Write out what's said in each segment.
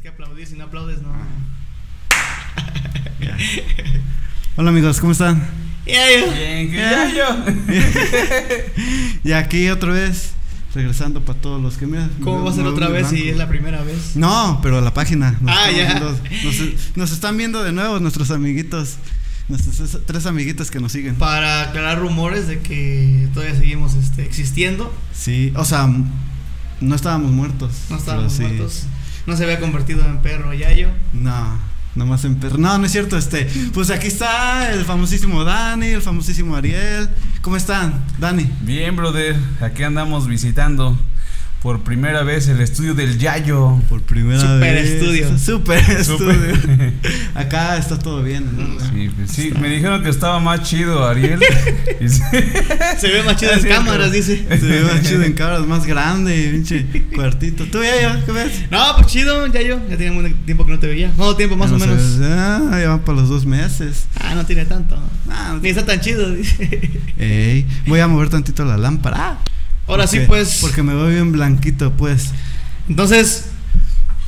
Tienes que aplaudir, si no aplaudes, no. Hola amigos, ¿cómo están? Ya, yo. Bien, ya yo. Y aquí otra vez, regresando para todos los que me ¿Cómo va a ser otra vez si es la primera vez? No, pero a la página. Nos Ah, ya. viendo- nos, nos están viendo de nuevo nuestros amiguitos. Nuestros tres amiguitos que nos siguen. Para aclarar rumores de que todavía seguimos este, existiendo. Sí, o sea, no estábamos muertos. No estábamos sí. No se había convertido en perro Yayo. No, nomás en perro. No, no es cierto. Este, pues aquí está el famosísimo Dani, el famosísimo Ariel. ¿Cómo están, Dani? Bien, brother. Aquí andamos visitando por primera vez el estudio del Yayo. Por primera Super vez. estudio. Super estudio. Super. Acá está todo bien, ¿no? Sí, pues sí, me dijeron que estaba más chido, Ariel. Sí. Se ve más chido Ah, en sí, cámaras, dice. Se ve más chido en cámaras, más grande, pinche cuartito. ¿Tú ya, ya? ¿Qué ves? No, pues chido, Yayo. Ya tenía un tiempo que no te veía. ¿Cuánto tiempo más o no menos? Ah, ya van para los dos meses. Ah, no tiene tanto. Ah, no Ni está tan chido, dice. Ey, voy a mover tantito la lámpara. Ahora sí, pues. Porque me veo bien blanquito, pues. Entonces,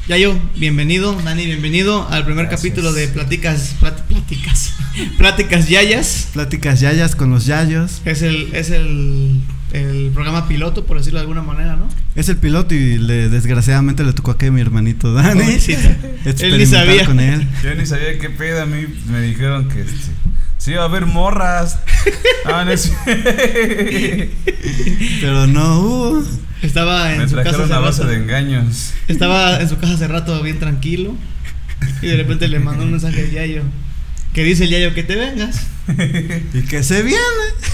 Yayo, bienvenido. Dani, bienvenido al primer Gracias. capítulo de Pláticas. Pláticas. Pláticas Yayas. Pláticas yayas con los yayos. Es el, es el, el programa piloto, por decirlo de alguna manera, ¿no? Es el piloto y le, desgraciadamente le tocó aquí a mi hermanito Dani. Él ni experimentar sabía. con él. Yo ni sabía qué pedo. A mí me dijeron que este, sí iba a haber morras. Ah, no es- Pero no hubo. Estaba en Me su casa trajeron hace a base de engaños. Estaba en su casa hace rato bien tranquilo. Y de repente le mandó un mensaje al Yayo. Que dice el Yayo que te vengas. Y que se viene.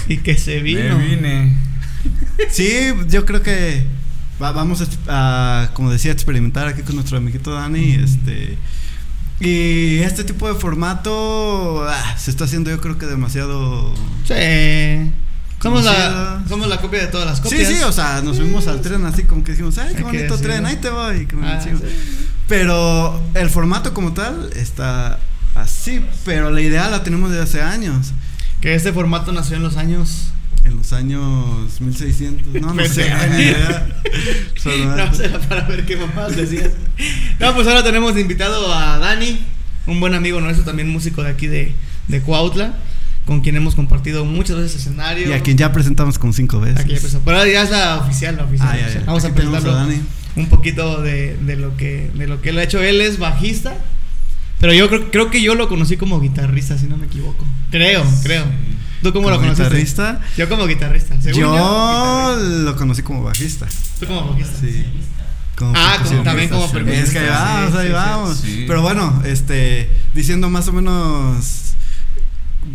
Y que se vino. Me vine. Sí, yo creo que va- vamos a, a, como decía, experimentar aquí con nuestro amiguito Dani. Este. Y este tipo de formato ah, se está haciendo, yo creo que demasiado. Sí. Somos la, somos la copia de todas las Sí, copias. sí, o sea, nos subimos al tren así como que dijimos, ay, qué que bonito tren, ahí te voy. Ah, sigo". sí. Pero el formato como tal está así, pero la idea la tenemos desde hace años. Que este formato nació en los años. En los años 1600, no, no sé. No, era para ver qué mamás decías. No, pues ahora tenemos invitado a Dani, un buen amigo nuestro, también músico de aquí de, de Cuautla, con quien hemos compartido muchas veces escenario. Y a quien ya presentamos como cinco veces. Aquí ya. Pero ya es la oficial, la oficial. Ah, ya, ya. Vamos a Aquí a presentarlo Dani. un poquito de, de lo que de lo que él ha hecho. Él es bajista, pero yo creo, creo que yo lo conocí como guitarrista, si no me equivoco. Creo, creo. ¿Tú cómo lo conociste? guitarrista. Yo como guitarrista. Según yo, Yo guitarrista. lo conocí como bajista. Tú como bajista. Sí. Como Ah, como- también como percusionista. Es que ahí vamos, ahí vamos. Pero bueno, este, diciendo más o menos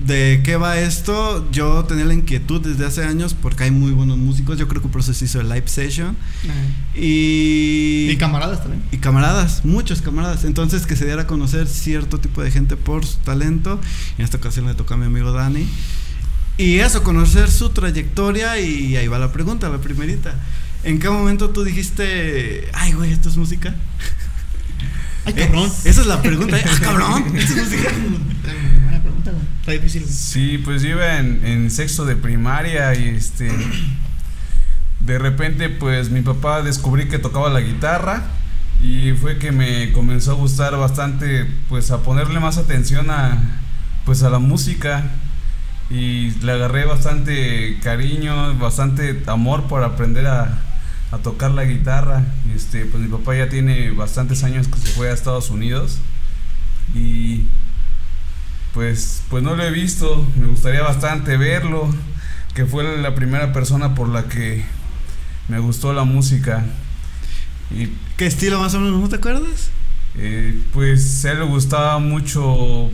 de qué va esto, yo tenía la inquietud desde hace años porque hay muy buenos músicos. Yo creo que por eso se hizo el live session. Y, Y camaradas también. y camaradas, muchos camaradas. Entonces que se diera a conocer cierto tipo de gente por su talento. En esta ocasión le tocó a mi amigo Dani. Y eso, conocer su trayectoria y ahí va la pregunta, la primerita. ¿En qué momento tú dijiste, ay güey, esto es música? Ay, cabrón. Eh, esa es la pregunta, ¿eh? Ah, cabrón, esto es. Buena pregunta, güey. Está difícil. Sí, pues yo iba en, en sexto de primaria y este. De repente, pues mi papá descubrí que tocaba la guitarra y fue que me comenzó a gustar bastante, pues a ponerle más atención a, pues a la música y le agarré bastante cariño, bastante amor por aprender a, a tocar la guitarra. Este, pues mi papá ya tiene bastantes años que se fue a Estados Unidos y pues, pues no lo he visto, me gustaría bastante verlo, que fue la primera persona por la que me gustó la música. Y ¿Qué estilo más o menos, no te acuerdas? eh, pues a él le gustaba mucho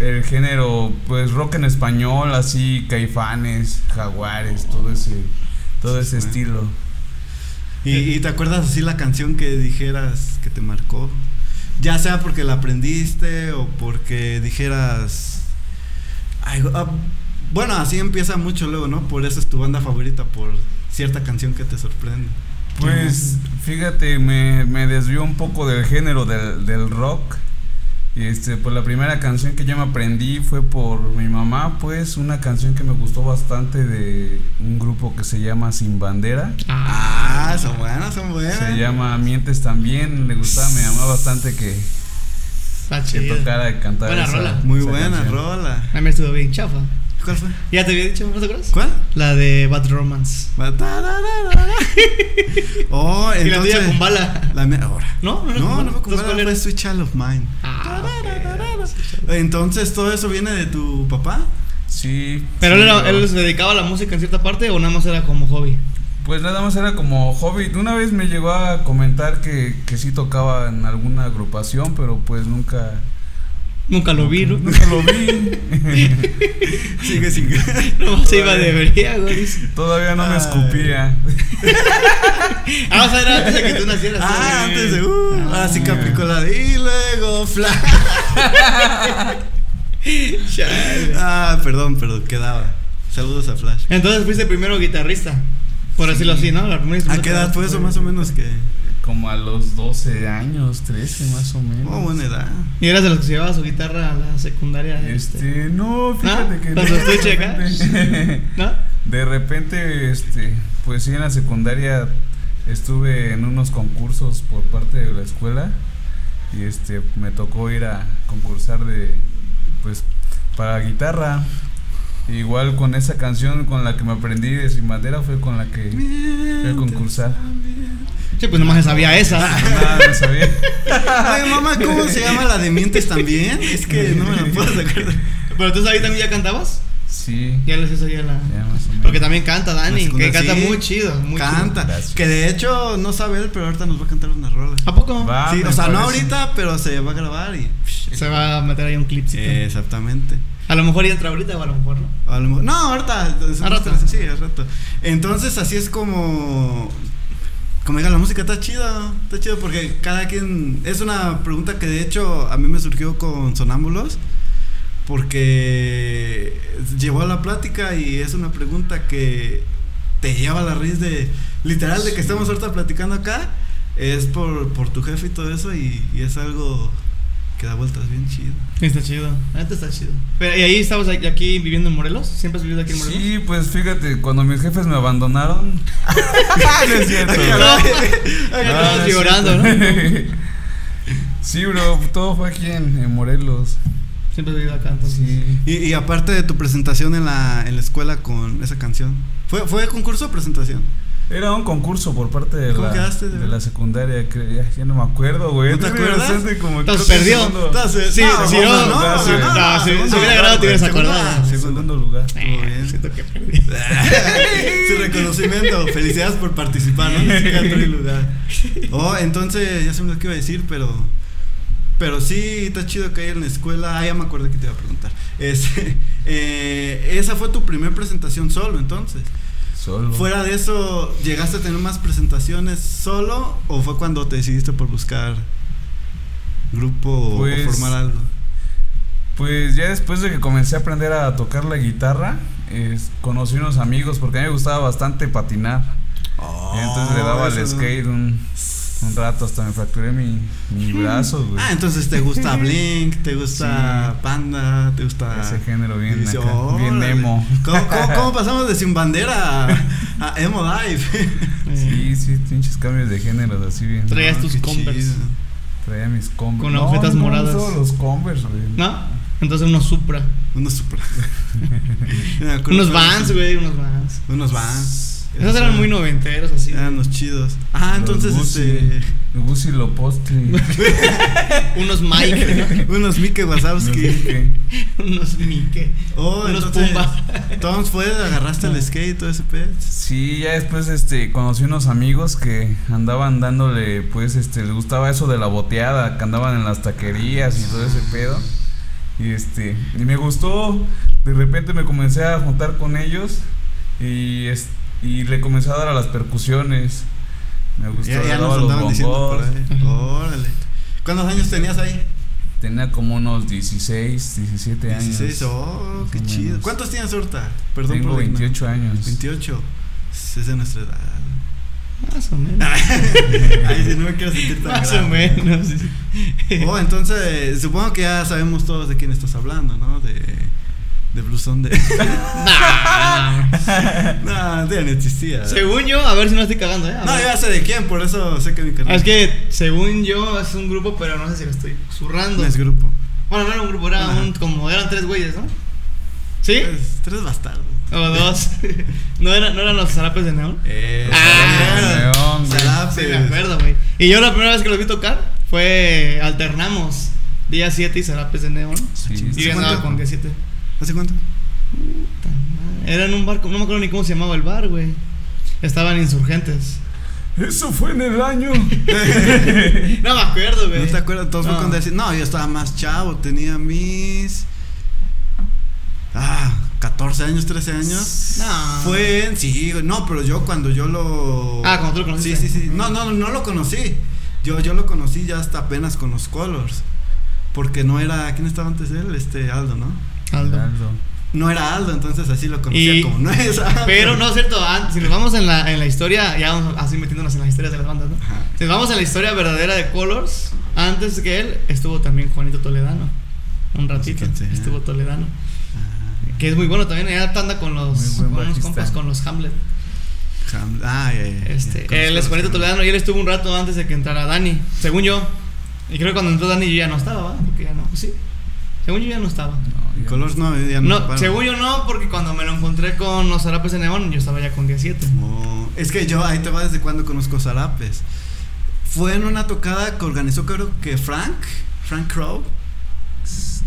el género, pues rock en español, así, caifanes, jaguares, todo ese, todo ese estilo. ¿Y, te acuerdas así la canción que dijeras que te marcó? Ya sea porque la aprendiste o porque dijeras... "Ay, ah", bueno, así empieza mucho luego, ¿no? Por eso es tu banda favorita, por cierta canción que te sorprende. Pues fíjate, me, me desvió un poco del género del, del rock este, pues la primera canción que yo me aprendí fue por mi mamá, pues una canción que me gustó bastante de un grupo que se llama Sin Bandera. Ah, son buenas, son buenas. Se llama Mientes también, le gustaba, me llamaba bastante que, que tocara y cantara. Buena esa- rola. Muy esa buena canción. rola. A mí me estuvo bien chafa. ¿Cuál fue? Ya te había dicho, ¿no te acuerdas? ¿Cuál? La de Bad Romance. Oh, Y la entonces. tuya con bala. La mía, ahora. ¿No? ¿No, No, no fue con Entonces, bala, fue Sweet Child of Mine. Ah, Entonces, ¿todo eso viene de tu papá? Sí. ¿Pero sí, él, era- él se dedicaba a la música en cierta parte o nada más era como hobby? Pues nada más era como hobby. Una vez me llegó a comentar que, que sí tocaba en alguna agrupación, pero pues nunca. Nunca lo vi, ¿no? Nunca lo vi. Sigue, sigue. No se iba de briago, dice. Todavía no me escupía. Ah, o sea, era antes de que tú nacieras. Ah, antes de. Uh, Ah. así que aplicó la de. Y luego, flash. Chale. Ah, perdón, pero quedaba. Saludos a Flash. Entonces fuiste primero guitarrista. Por decirlo así, ¿no? La primera ¿A qué edad fue eso, más o menos? que Como a los 12 años, 13 más o menos. Oh, buena edad. ¿Y eras de los que se llevaba su guitarra a la secundaria? Este, no, fíjate ¿No? que ¿Con su estuche acá? repente- ¿No? De repente, este, pues sí, en la secundaria estuve en unos concursos por parte de la escuela y este, me tocó ir a concursar de, pues, para guitarra. Igual con esa canción con la que me aprendí de Sin Bandera fue con la que fui a concursar. Sí, pues nomás se sabía esa. Nada, no sabía. Oye, mamá, ¿cómo se llama la de mientes también? Es que no me la puedo sacar. de- Pero tú ahí también ya cantabas. Sí, Ya les sabía la. ya más o menos. Porque también canta Dani, segunda, que canta sí. muy chido. Muy Canta. Gracias. Que de hecho no sabe él, pero ahorita nos va a cantar una rola. chido. ¿A poco? Va, sí, o sea, no ahorita, pero se va a grabar y. Se va a meter ahí un clip. Exactamente. A lo mejor ya entra ahorita o a lo mejor no. A lo mejor- no, ahorita. rato. Sí, al rato. Entonces, así es como. Como diga, la música está chido. Está chido porque cada quien. Es una pregunta que de hecho a mí me surgió con Sonámbulos. Porque llevó a la plática y es una pregunta que te lleva a la raíz de. Literal, de que estamos ahorita platicando acá. Es por, por tu jefe y todo eso. Y, y es algo que da vueltas bien chido. Está chido. La neta está chido. Pero, ¿Y ahí estabas aquí- viviendo en Morelos? ¿Siempre has vivido aquí en Morelos? Sí, pues fíjate, cuando mis jefes me abandonaron. no es cierto. No, llorando, ¿no? Sí, bro, todo fue aquí en, en Morelos. Siempre has vivido acá, entonces. Sí. Y, y aparte de tu presentación en la, en la escuela con esa canción, ¿fue, fue concurso o presentación? Era un concurso por parte de, ¿Cómo la, quedaste, de la secundaria, creo, ya, ya no me acuerdo, güey. ¿No te acuerdas? como que perdió. segundo- Sí, no, sí, no, no, no, no, no, sí, no, no, sí, segundo se hubiera grabado, te hubieras acordado. Segundo lugar. Siento que perdí. Su reconocimiento, felicidades por participar, ¿no? Lugar. Oh, entonces, ya sé lo que iba a decir, pero. Pero sí, está chido que hay en la escuela. Ah, ya me acordé que te iba a preguntar. Este, eh, esa fue tu primer presentación solo, entonces. Solo. Fuera de eso, ¿llegaste a tener más presentaciones solo o fue cuando te decidiste por buscar grupo o- Pues, o formar algo? Pues ya después de que comencé a aprender a tocar la guitarra, es- conocí unos amigos porque a mí me gustaba bastante patinar. y entonces le daba al Oh, skate un, un rato hasta me fracturé mi, mi brazo, güey. Ah, entonces te gusta Blink, te gusta Panda, te gusta Ese género bien Dice, acá, bien órale. emo. ¿Cómo, cómo, cómo pasamos de sin bandera a, a emo dive? Sí, sí, pinches cambios de género así bien. Traías No, tus qué Converse. chido. Traía mis Converse. Con agujetas moradas. solo los Converse, güey. ¿No? Entonces unos Supra. Unos acuerdo Unos Vans, güey, unos Vans. Unos Vans. Esos eran muy noventeros, así. Eran los chidos. Ah, Los entonces este. Gucci Lopostli. Unos Mike, Unos Mike No sé Wazowski. qué. ¿no? unos Mike. Oh, unos entonces, Pumba. Entonces fue, agarraste el skate y todo ese pez. Sí, ya después este conocí unos amigos que andaban dándole, pues este les gustaba eso de la boteada, que andaban en las taquerías y todo ese pedo. Y este, y me gustó, de repente me comencé a juntar con ellos y es- y le comencé a dar a las percusiones. Me gustó, Ya, ya nos los andaban diciendo. Órale. ¿Cuántos años tenías ahí? Tenía como unos 16, 17 años. 16. Oh, qué chido. menos. ¿Cuántos tienes ahorita? Perdón Tengo por la ignorancia. 28 años. 28. Es de nuestra edad. Más o menos. Ay, si no me quiero sentir tan Más grande. o menos. Oh, entonces, supongo que ya sabemos todos de quién estás hablando, ¿no? De, de Blusón de... Nah. no, ya no existía. Según yo, a ver si no estoy cagando, ¿eh? A No, ver. ya sé de quién, por eso sé que mi canal Es que, según yo, es un grupo, pero no sé si lo estoy zurrando. no es grupo. Bueno, no era un grupo, era Ajá. un, como eran tres güeyes, ¿no? ¿Sí? Tres, tres bastardos. O dos. ¿No, era, ¿No eran los zarapes de neón? Eh, Ah. Güey. Zarapes. Sí, me acuerdo, güey. Y yo la primera vez que los vi tocar fue alternamos día 7 y zarapes de neón. Sí, Y cuánto? con día 7. ¿Hace cuánto? Era en un bar, no me acuerdo ni cómo se llamaba el bar, güey. Estaban insurgentes. Eso fue en el año. No me acuerdo, güey. ¿No te acuerdas? Todos fue No. decir, no, yo estaba más chavo, tenía mis. Ah, 14 años, 13 años. No. Fue en. Sí, no, pero yo cuando yo lo. Ah, cuando tú lo conociste. Sí, sí, sí. No, no, no lo conocí. Yo, yo lo conocí ya hasta apenas con los Colors. Porque no era. ¿Quién estaba antes de él? Este Aldo, ¿no? Aldo. No era Aldo, entonces así lo conocía Y- como no es. Pero no es cierto, an- si nos vamos en la, en la historia, ya vamos así metiéndonos en las historias de las bandas, ¿no? Ajá. Si nos vamos en la historia verdadera de Colors, antes que él estuvo también Juanito Toledano. Un ratito estuvo Toledano. Que es muy bueno también, ya anda con los con unos compas, con los Hamlet. Ham- Ah, ya, ya, ya. Este, él es Juanito Toledano y él estuvo un rato antes de que entrara Dani, según yo. Y creo que cuando entró Dani yo ya no estaba, ¿va? Porque ya no, pues sí. Según yo ya no estaba. En Colors no, ya no. No, según yo no, porque cuando me lo encontré con los zarapes de neón, yo estaba ya con 17. Oh, es que yo ahí te va desde cuando conozco Zarapes. Fue en una tocada que organizó creo que Frank, Frank Crow.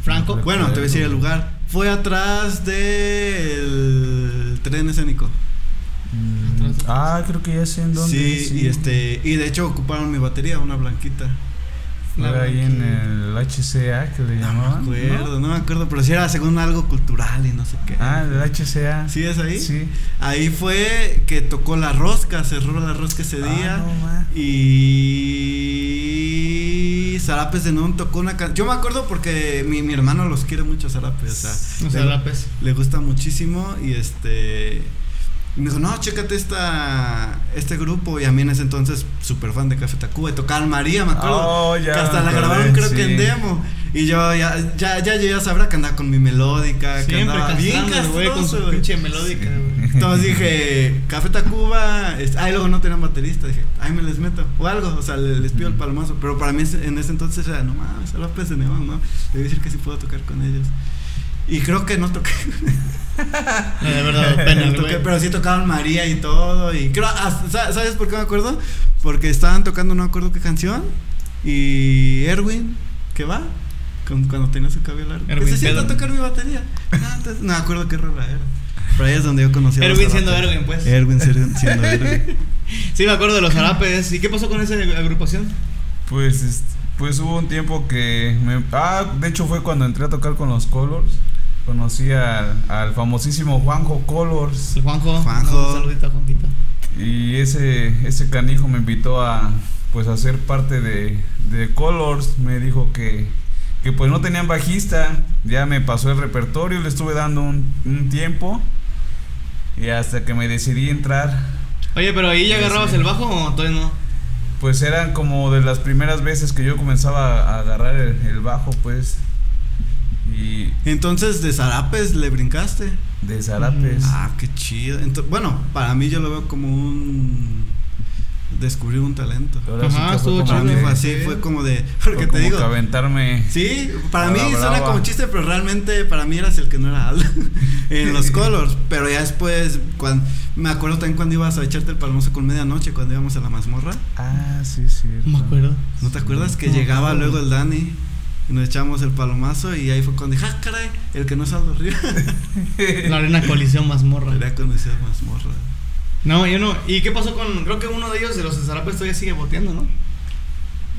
Franco. Bueno, te voy a decir el lugar. Fue atrás del tren escénico. Mm, Ah, creo que ya sé en dónde. Sí, y este y de hecho ocuparon mi batería, una blanquita. Fue ahí en el HCA que le No llamaban. me acuerdo, no me acuerdo, pero sí era según algo cultural y no sé qué. Ah, el HCA. ¿Sí es ahí? Sí. Ahí fue que tocó la rosca, cerró la rosca ese Ah, día. no. Y Zarapes de Neón tocó una canción. Yo me acuerdo porque mi, mi hermano los quiere mucho Zarapes. O sea, le, zarapes. le gusta muchísimo. Y este. Y me dijo, no, chécate esta, este grupo. Y a mí en ese entonces, súper fan de Café Tacuba. Y tocaban María, me acuerdo. Oh, ya que hasta la grabaron, creo sí. que en demo. Y yo ya, ya, ya llegué a saber que andaba con mi melódica. que Siempre andaba bien güey, con su pinche melódica, Sí. Entonces dije, Café Tacuba, este, ay, luego no tenían baterista, dije, ay, me les meto, o algo, o sea, le- les pido el palomazo, pero para mí en ese entonces era, no mames, López de Neón, ¿no? A decir que sí puedo tocar con ellos. Y creo que no toqué, No, de verdad, pena, no el toqué, güey. pero sí tocaban María y todo, y creo, ah, sa- ¿sabes por qué me acuerdo? Porque estaban tocando, no me acuerdo qué canción, y Erwin, ¿qué va? Cuando tenía su cabello largo. Erwin que se sienta a tocar mi batería. Entonces, no me acuerdo qué rola era. Pero ahí es donde yo conocí a los Erwin siendo. Erwin, pues. Erwin siendo Erwin. Sí, me acuerdo de los zarapes. ¿Y qué pasó con esa agrupación? Pues, pues hubo un tiempo que me... Ah, de hecho fue cuando entré a tocar con los Colors. Conocí al, al famosísimo Juanjo Colors. El Juanjo. Juanjo. Un saludito a Juanquito. Y ese, ese canijo me invitó a pues a ser parte de, de Colors. Me dijo que, que pues no tenían bajista. Ya me pasó el repertorio, le estuve dando un, un tiempo. Y hasta que me decidí entrar, Oye, pero ahí ya agarrabas el bajo o todavía no? pues eran como de las primeras veces que yo comenzaba a agarrar el, el bajo, pues. Y Entonces, de Zarapes le brincaste. de zarapes. Ujú. Ah, qué chido. Bueno, para mí yo lo veo como un. Descubrir un talento. Ahora Ajá, estuvo fue como Para mí fue así, Sí. fue como de. fue Porque te digo. que aventarme. Sí, para mí la suena brava. como chiste, pero realmente para mí eras el que no era Aldo en los colors. Pero ya después, cuando, me acuerdo también cuando ibas a echarte el palomazo con medianoche, cuando íbamos a la mazmorra. Ah, sí, sí. No me acuerdo. ¿No te acuerdas que No, llegaba no. luego el Dani y nos echamos el palomazo y ahí fue cuando dije, ah, caray, el que no es Aldo Río. La arena colisión mazmorra. Era conocido mazmorra. No, yo no. ¿Y qué pasó con.? Creo que uno de ellos, de los zarapes, todavía sigue boteando, ¿no?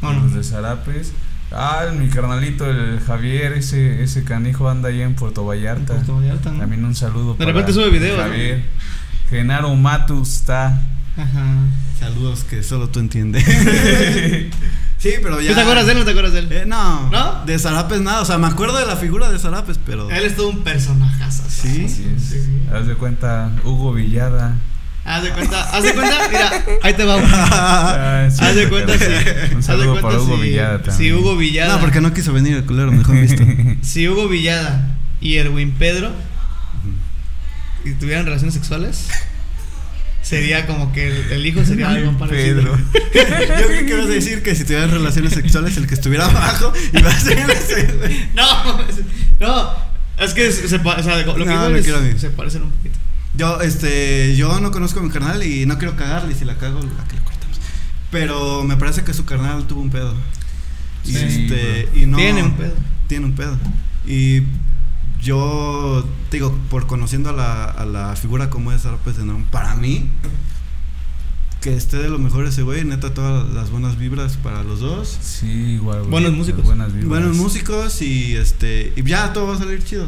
¿O Los no? de Zarapes. Ah, mi carnalito, el Javier, ese, ese canijo anda ahí en Puerto Vallarta. Puerto Vallarta, ¿no? También un saludo. De repente sube videos, ¿no? Javier. Genaro Matus está. Ajá. Saludos que solo tú entiendes. sí, pero ya. ¿Tú te acuerdas de él o no te acuerdas de él? Eh, no, ¿No? De Zarapes nada. O sea, me acuerdo de la figura de Zarapes, pero. Él es todo un personaje. Sí. Así es. Sí, sí. Haz de cuenta, Hugo Villada. Haz de cuenta, haz de cuenta, mira, ahí te vamos. Ah, sí, Haz de cuenta si. Un haz de saludo cuenta para Hugo si- Villada Si también. Hugo Villada. No, porque no quiso venir el culero, mejor visto. Si Hugo Villada y Erwin Pedro. Si tuvieran relaciones sexuales. Sería como que el, el hijo sería algo parecido. Pedro. Yo creo que ibas a decir que si tuvieran relaciones sexuales, el que estuviera abajo iba a ser ese. No, no. Es que se, se o sea, lo que No, no es- se parecen un poquito. Yo, este, yo no conozco a mi carnal y no quiero cagarle. Si la cago, la que le cortamos. Pero me parece que su carnal tuvo un pedo. Y este, y no. Tiene un pedo. Tiene un pedo. Y yo, te digo, por conociendo a la, a la figura como es López de Neón, para mí, que esté de lo mejor ese güey, neta, todas las buenas vibras para los dos. Sí, igual. güey. Buenos músicos. Buenas vibras. Buenos músicos y este, y ya todo va a salir chido.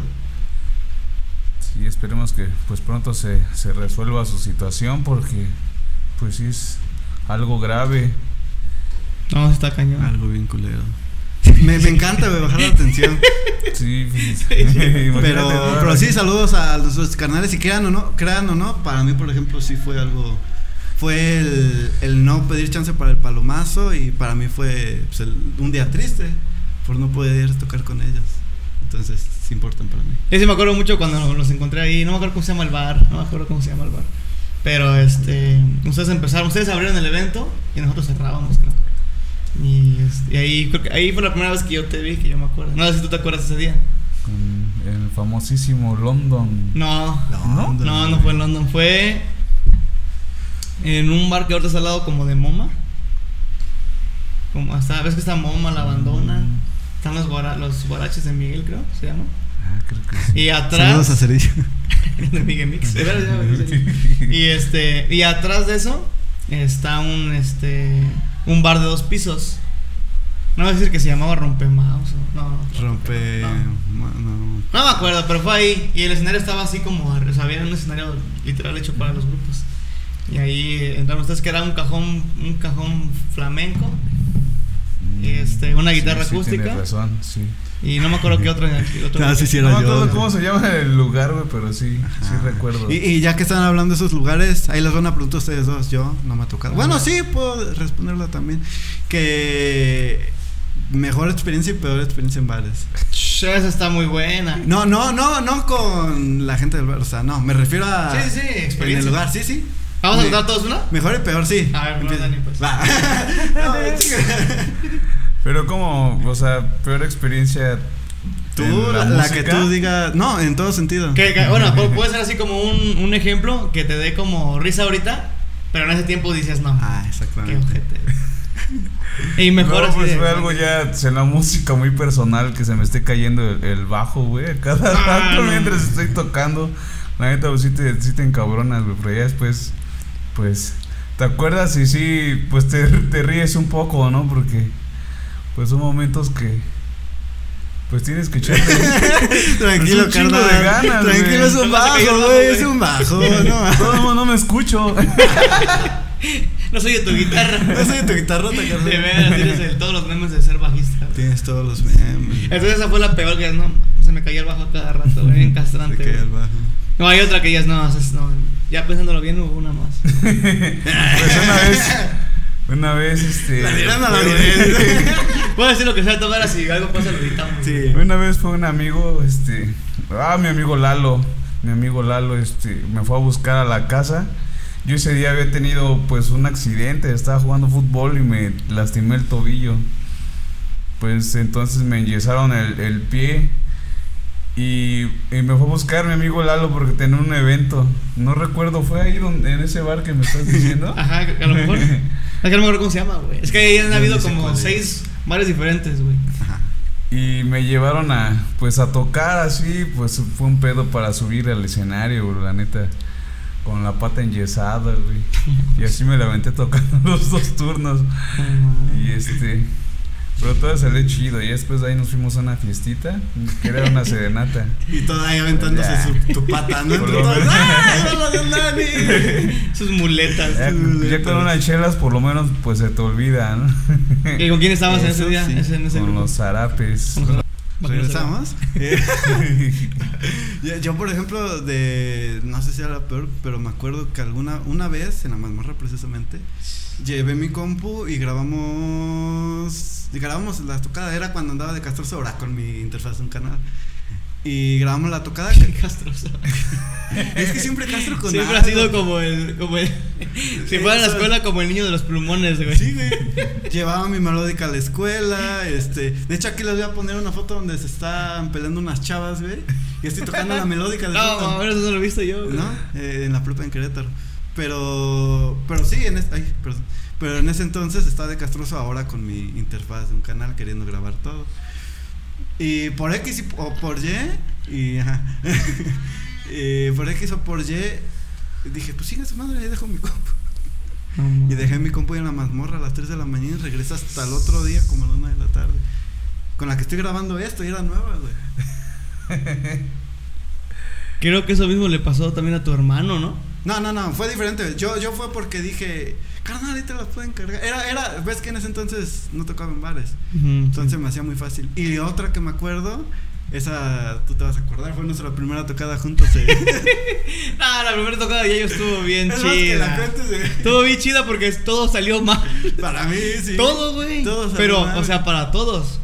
Sí, esperemos que pues pronto se, se resuelva su situación porque pues sí es algo grave. No, está cañón. Algo bien culero. Me, me encanta güey, bajar la tensión. Sí, Pero, Imagínate, pero sí, saludos a los canales. Si crean o no, crean o no, para mí, por ejemplo, sí fue algo. Fue el, el no pedir chance para el palomazo y para mí fue pues, el- un día triste por no poder tocar con ellos. Entonces, sí importan para mí. Sí me acuerdo mucho cuando los encontré ahí. No me acuerdo cómo se llama el bar. No me acuerdo cómo se llama el bar. Pero este. Ustedes empezaron. Ustedes abrieron el evento y nosotros cerrábamos, creo. Y, este, y ahí, creo que ahí fue la primera vez que yo te vi, que yo me acuerdo. No sé si tú te acuerdas ese día. Con el famosísimo London. No. No, No, no fue en London. Fue en un bar que ahorita está al lado como de MoMA. Como hasta, ves que está MoMA, la abandona. Están los, guara- los guaraches de Miguel, creo, se llama. Ah, creo que sí. Y Saludos a atrás. De Miguel Mix. Y este. Y atrás de eso está un este. Un bar de dos pisos. No voy a decir que se llamaba Rompemaus. No, no. Rompe. No. no. No me acuerdo, pero fue ahí. Y el escenario estaba así como. O sea, había un escenario literal hecho para los grupos. Y ahí entraron ustedes que era un cajón. Un cajón flamenco. Este, una guitarra Sí, sí, acústica. tienes razón, sí. Y no me acuerdo qué otro. otro Ah, sí, sí, No me acuerdo cómo se llama el lugar, güey, pero sí, sí recuerdo. Y, y ya que están hablando de esos lugares, ahí les van a preguntar a ustedes dos. Yo no me ha tocado. Bueno, sí, puedo responderlo también. Que mejor experiencia y peor experiencia en bares. Esa está muy buena. No, no, no, no con la gente del bar. O sea, no, me refiero a. Sí, sí, En el experiencia. lugar, sí, sí. ¿Vamos a contar todos una? Mejor y peor, sí. A ver, Empieza. Dani, pues. Va. No. Pero como, o sea, peor experiencia. Tú, en la, la que tú digas. No, en todo sentido. Que, que, bueno, pu- puede ser así como un, un ejemplo que te dé como risa ahorita, pero en ese tiempo dices no. Ah, qué exactamente. ojete. Y mejor no, así pues de- fue algo ya en la música muy personal que se me esté cayendo el, el bajo, güey, cada Ah, rato no. mientras estoy tocando. La neta, pues sí te, sí te encabronas, güey, pero ya después, pues, te acuerdas y sí, pues te, te ríes un poco, ¿no? Porque, pues son momentos que, pues tienes que echarle. Tranquilo, Es un chingo carnal. de ganas, Tranquilo, es un se bajo, güey. Es un bajo, no. no, no me escucho. No soy de tu guitarra. No soy tu guitarrota, De carnal. veras, tienes el- todos los memes de ser bajista. Tienes todos los memes. Entonces esa fue la peor que no, se me caía el bajo a cada rato, güey, bien castrante. Te cae güey. el bajo. No, hay otra que ya es no, es- no, ya pensándolo bien hubo una más. Pues una vez, una vez, este. La fue- dirán. Puedo decir lo que sea, tomar si algo pasa lo editamos. Sí. Una vez fue un amigo, este, ah, mi amigo Lalo, mi amigo Lalo, este, me fue a buscar a la casa. Yo ese día había tenido, pues, un accidente, estaba jugando fútbol y me lastimé el tobillo. Pues entonces me enyesaron el, el pie y, y me fue a buscar mi amigo Lalo porque tenía un evento. No recuerdo, fue ahí donde, en ese bar que me estás diciendo. Ajá, a lo mejor. Es que no me acuerdo cómo se llama, güey. Es que ahí han habido como seis bares diferentes, güey. Ajá. Y me llevaron a, pues a tocar así, pues fue un pedo para subir al escenario, bro, la neta. Con la pata enyesada, güey. Y así me la aventé tocando los dos turnos. Y este. Pero todo salió chido. Y después de ahí nos fuimos a una fiestita, que era una serenata. Y todo ahí aventándose Ya. su, tu pata, ¿no? Menos. ¡Ay, hola, don Dani! Sus muletas. Ya, ya con unas chelas, por lo menos, pues se te olvida, ¿no? ¿Y con quién estabas en ese Eso día? sí, Ese- en ese Con grupo? los zarapes. Con. ¿Regresamos? Yo, yo, por ejemplo, de. No sé si era la peor, pero me acuerdo que alguna. Una vez, en la mazmorra precisamente, llevé mi compu y grabamos. Grabamos la tocada. Era cuando andaba de castroso ahora con mi interfaz de un canal. Y grabamos la tocada. Qué castroso. es que siempre Castro con Siempre ha sido como el. Como el si fuera en la escuela, como el niño de los plumones, güey. Sí, güey. Llevaba mi melódica a la escuela, este, de hecho aquí les voy a poner una foto donde se están peleando unas chavas, güey, y estoy tocando la melódica de No, a ver, eso no lo he visto yo, güey. ¿No? Eh, en la prepa en Querétaro. Pero, pero sí, en es- ay, perdón. pero en ese entonces estaba de castroso ahora con mi interfaz de un canal queriendo grabar todo. Y por X y- o por Y, y ajá. Por X o por Y, dije, pues sigue su madre, ahí dejo mi compu. No. Y dejé mi compu en la mazmorra a las 3 de la mañana y regresé hasta el otro día como a la 1 de la tarde. Con la que estoy grabando esto y era nueva, güey. Creo que eso mismo le pasó también a tu hermano, ¿no? No, no, no, fue diferente. Yo, yo fue porque dije, carnal, ahí te la pueden cargar. Era, era, ves que en ese entonces no tocaba en bares. Entonces me hacía muy fácil. Y otra que me acuerdo, esa tú te vas a acordar, fue nuestra primera tocada juntos. eh. Ah, la primera tocada de Yayo estuvo bien Es chida. eh. Estuvo bien chida porque todo salió mal. Para mí, sí. Todo, güey. Todo salió Pero, mal. o sea, para todos.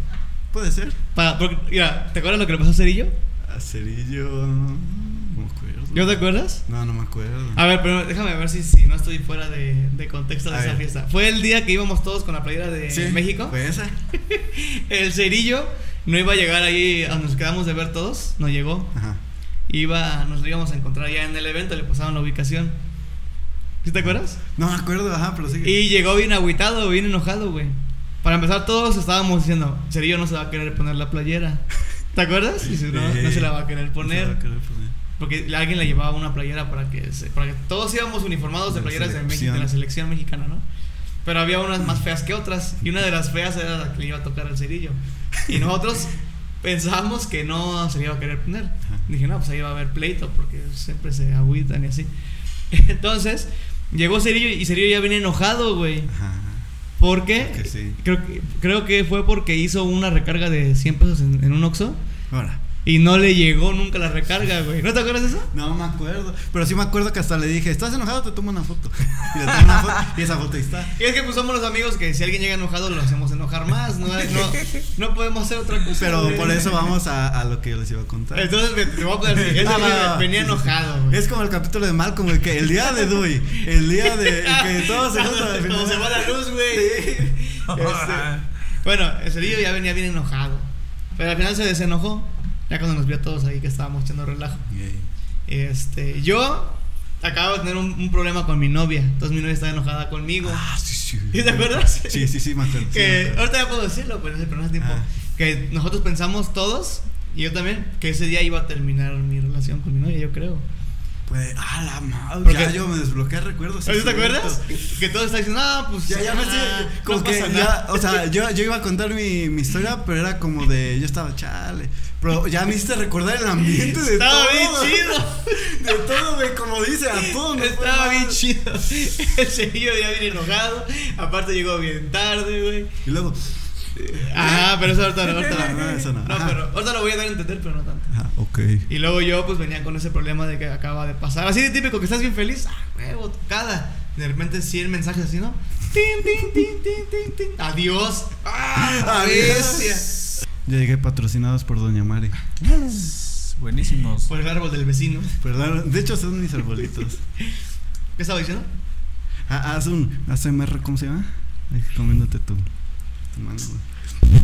Puede ser. Para, porque, mira, ¿te acuerdas lo que le pasó a Cerillo? A Cerillo. No me acuerdo. ¿Yo te acuerdas? No, no me acuerdo. A ver, pero déjame ver si, si no estoy fuera de, de contexto de A esa ver. fiesta. Fue el día que íbamos todos con la playera de Sí, México. Fue esa. El cerillo no iba a llegar ahí a donde nos quedamos de ver todos. No llegó. Ajá. Iba, nos lo íbamos a encontrar ya en el evento. Le pasaron la ubicación. ¿Sí te acuerdas? No me acuerdo, ajá, pero sí. Y llegó bien agüitado, bien enojado, güey. Para empezar, todos estábamos diciendo: Cerillo no se va a querer poner la playera. ¿Te acuerdas? Y dice: No, no se la va a querer poner. No se va a querer poner. Porque alguien le llevaba una playera para que, se- para que todos íbamos uniformados de De la playeras de, México, de la selección mexicana, ¿no? Pero había unas más feas que otras. Y una de las feas era la que le iba a tocar al cerillo. Y nosotros pensábamos que no se le iba a querer poner. Dije, no, pues ahí va a haber pleito porque siempre se agüitan y así. Entonces, llegó Cerillo y Cerillo ya viene enojado, güey. Ajá. ¿Por qué? Que sí. Creo, que- creo que fue porque hizo una recarga de 100 pesos en, en un Oxxo Ahora. Y no le llegó nunca la recarga, güey. ¿No te acuerdas de eso? No me acuerdo. Pero sí me acuerdo que hasta le dije, ¿estás enojado? Te tomo una foto. Y le tomo una foto. Y esa foto ahí está. Y es que pues somos los amigos que si alguien llega enojado lo hacemos enojar más, no, no, no podemos hacer otra cosa. Pero por eso vamos a, a lo que yo les iba a contar. Entonces me- te voy a poner ese Ah, venía enojado, güey. Es como el capítulo de Malcolm, el que el día de Dewey, el día de que se juntan al Cuando se va la luz, güey. Este, bueno, el cerillo ya venía bien enojado. Pero al final se desenojó. Ya cuando nos vio todos ahí que estábamos echando relajo. Este, yo acabo de tener un, un problema con mi novia. Entonces mi novia estaba enojada conmigo. Ah, sí, sí. ¿Sí te acuerdas? Sí, sí, sí, me sí, me que acuerdo. ahorita ya puedo decirlo, pero, pero no hace tiempo. Ah. Que nosotros pensamos todos, y yo también, que ese día iba a terminar mi relación con mi novia, yo creo. Pues, ah, la madre. Porque- Ya yo me desbloqueé recuerdos. sí, ¿Ahorita te acuerdas? Que todos están diciendo, ah, pues Ya, ya me ah, sé, como no que pasa ya, nada". o sea, yo, yo iba a contar mi, mi historia, pero era como de, yo estaba chale. Pero ya me hiciste recordar el ambiente de Estaba todo. bien chido. De todo, güey, como dice, a todo. fue Estaba bien chido. El seguillo ya bien enojado. Aparte llegó bien tarde, güey. Y luego, Ajá, pero eso ahorita no. Ahorita No, eso no. No, Ajá. pero ahorita lo voy a dar a entender, pero no tanto. ah, ok. Y luego yo pues venía con ese problema de que acaba de pasar. Así de típico, que estás bien feliz. Ah, huevo, tocada. De repente 100 mensajes así, ¿no? Tin, tin, tin, tin, tin, tin. Adiós. Ah, bestia. Ya llegué patrocinados por Doña Mari. Buenísimos. Por el árbol del vecino. Perdón, de hecho son mis arbolitos. ¿Qué estaba diciendo? Ah, haz un ASMR, ¿cómo se llama? Comiéndote tu, tu mano, güey.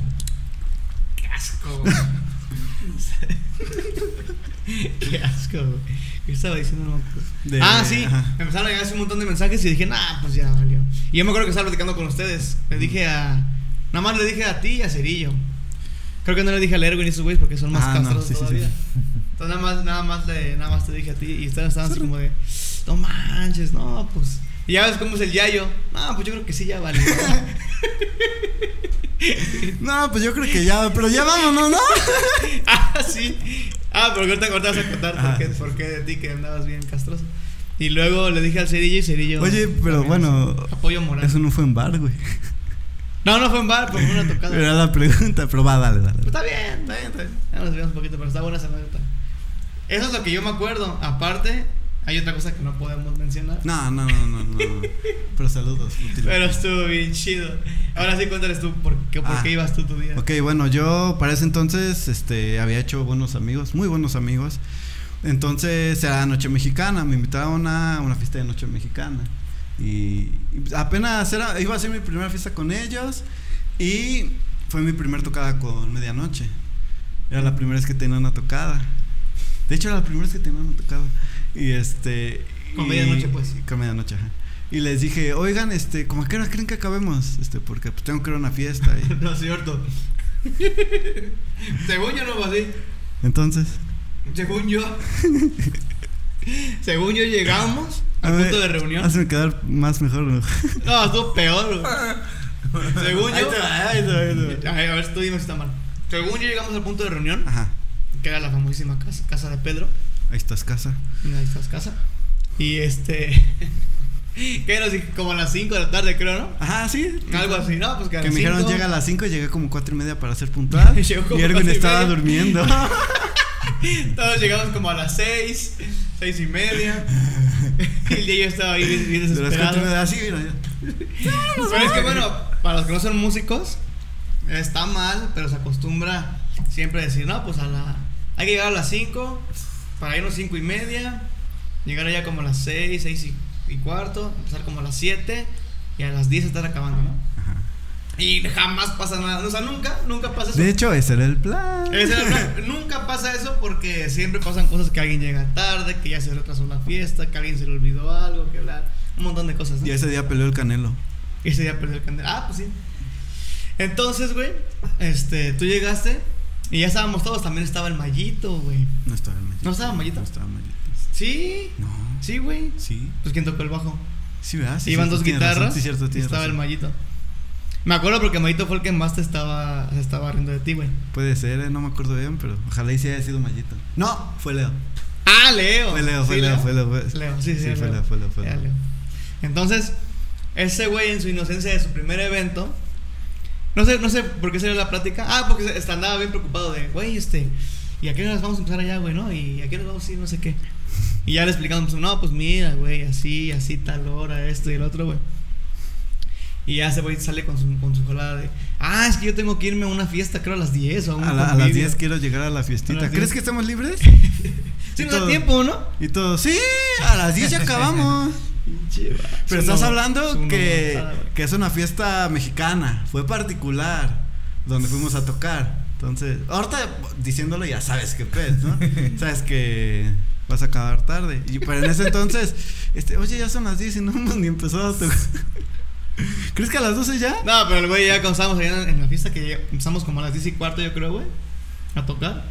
Qué asco, güey. Qué asco, güey. ¿Qué estaba diciendo? De- ah, sí. ajá. Me empezaron a llegar un montón de mensajes y dije, nah, pues ya valió. Y yo me acuerdo que estaba platicando con ustedes. Le dije a. Nada más le dije a ti y a Cerillo. Creo que no le dije a Erwin y esos güeyes porque son más Ah, no, sí, sí. todavía. Entonces nada más, nada más le, nada más te dije a ti y ustedes estaban así como de, no manches, no, pues. Y ya ves cómo es el yayo. No, pues yo creo que sí ya valió. No, pues yo creo que ya, pero ya vámonos, ¿no? ah, sí. Ah, pero ahorita, ahorita vas a contar por Ah, qué, sí, sí. por qué de ti que andabas bien castroso. Y luego le dije al Cerillo y Cerillo. Oye, pero también bueno, Apoyo moral. Eso no fue en bar, güey. No, no fue en bar, pero fue una tocada. Era la pregunta, pero va, dale, dale. Pero está bien, está bien, está bien. Ya nos desviamos un poquito, pero está buena esa anécdota. Eso es lo que yo me acuerdo. Aparte, hay otra cosa que no podemos mencionar. No, no, no, no, no. Pero saludos. útiles. Pero estuvo bien chido. Ahora sí, cuéntales tú por qué, por Ah. qué ibas tú tu día. Ok, bueno, yo para ese entonces este, había hecho buenos amigos, muy buenos amigos. Entonces era Noche Mexicana, me invitaron a una fiesta de Noche Mexicana. Y, y apenas era, iba a ser mi primera fiesta con ellos y fue mi primer tocada con Medianoche. Era la primera vez que tenía una tocada. De hecho, era la primera vez que tenía una tocada. Y este. Con y- Medianoche, pues. Con Medianoche, ajá. Y les dije, oigan, este, ¿cómo a qué hora creen que acabemos? Este, porque pues tengo que ir a una fiesta. y- No es cierto. Según yo no fue así. Entonces. Según yo. Según yo llegamos al a ver, punto de reunión. Hazme quedar más mejor. ¿no? No, estuvo peor. güey. Según yo. va, ahí te va, ahí te va. A ver, a ver, tú dime si está mal. Según yo llegamos al punto de reunión, Ajá. que era la famosísima casa, casa de Pedro. Ahí estás, casa. Ahí está casa. Y este. ¿Qué nos dije? Como a las 5 de la tarde, creo, ¿no? Ajá, sí. Algo así, ¿no? Pues que a Que me dijeron llega a las 5 y llegué como 4 y media para ser puntual. Y Erwin estaba media. durmiendo. Todos llegamos como a las 6, 6 y media. y el día yo estaba ahí bien, bien De las 4 y desesperado. media, así, mira. ya. Pero es que bueno, para los que no son músicos, está mal, pero se acostumbra siempre a decir, no, pues a la. Hay que llegar a las 5, para irnos 5 y media, llegar allá como a las 6, 6 y, y cuarto, empezar como a las 7 y a las 10 estar acabando, ¿no? Y jamás pasa nada, o sea, nunca, nunca pasa eso. De hecho, ese era el plan. Ese era el plan. Nunca pasa eso porque siempre pasan cosas que alguien llega tarde, que ya se retrasó la fiesta, que a alguien se le olvidó algo, que bla, un montón de cosas, ¿no? Y ese día peleó el canelo. Y ese día perdió el candela. Ah, pues sí. Entonces, güey, este, tú llegaste y ya estábamos todos, también estaba el mallito, güey. No estaba el mallito. ¿No estaba Mallito? No estaba el mallito. Sí, No. sí, güey. Sí. Pues quién tocó el bajo. Sí, ¿verdad? Sí, Iban cierto, dos guitarras. razón, Sí, cierto, y estaba el mallito. Me acuerdo porque Mallito fue el que más te estaba, se estaba riendo de ti, güey. Puede ser, eh, no me acuerdo bien, pero ojalá y sí haya sido mallito. No, fue Leo. Ah, Leo. Fue Leo, fue ¿Sí, Leo, fue Leo. fue- Leo, sí, sí, Sí, fue Leo. Fue Leo, fue Leo. Leo. Entonces, ese güey en su inocencia de su primer evento, no sé, no sé por qué sería la plática. Ah, porque hasta andaba bien preocupado de, güey, este, ¿y a qué nos vamos a empezar allá, güey, no? ¿Y a qué nos vamos a ir, no sé qué? Y ya le explicamos, no, pues mira, güey, así, así, tal hora, esto y el otro, güey. Y ya ese güey sale con su, con su colada de, ah, es que yo tengo que irme a una fiesta, creo a las 10 o a A, la- a las convivio". 10 quiero llegar a la fiestita. ¿Crees 10. que estamos libres? Sí, nos da tiempo, ¿no? Y todo, sí, a las 10 ya acabamos. Pero estás Es hablando que, que es una fiesta mexicana, fue particular, donde fuimos a tocar. Entonces, ahorita diciéndolo ya sabes qué pez, ¿no? sabes que vas a acabar tarde. Y, pero en ese entonces, este, oye, ya son las 10 y no hemos ni empezado a tocar. ¿Crees que a las 12 ya? No, pero el güey ya cuando estábamos allá en la fiesta que empezamos como a las 10 y cuarto, yo creo, güey, a tocar.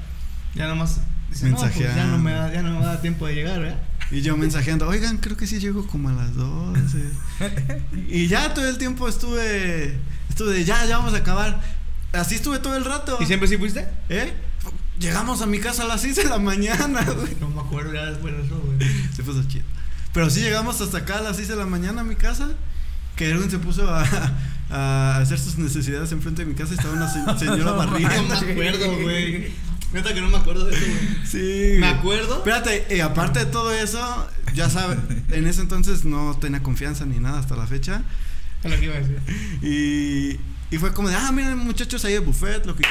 Ya nomás dice, no, pues ya Mensajeando. no me da, ya no me da tiempo de llegar, ¿verdad? Y yo mensajeando, oigan, creo que sí llego como a las 12. y ya todo el tiempo estuve, estuve de, ya, ya vamos a acabar. Así estuve todo el rato. ¿Y siempre sí fuiste? ¿Eh? Llegamos a mi casa a las 6 de la mañana, güey. No me acuerdo ya después de eso, güey. Se puso chido. Pero sí llegamos hasta acá a las 6 de la mañana a mi casa. Que Erwin se puso a, a hacer sus necesidades enfrente de mi casa y estaba una se- señora No me acuerdo, güey. Neta que no me acuerdo de eso, güey. Sí. Me acuerdo. Espérate, y aparte de todo eso, ya sabes, en ese entonces no tenía confianza ni nada hasta la fecha. Lo que iba a decir. Y, y fue como de, ah, miren muchachos, ahí el buffet, lo que...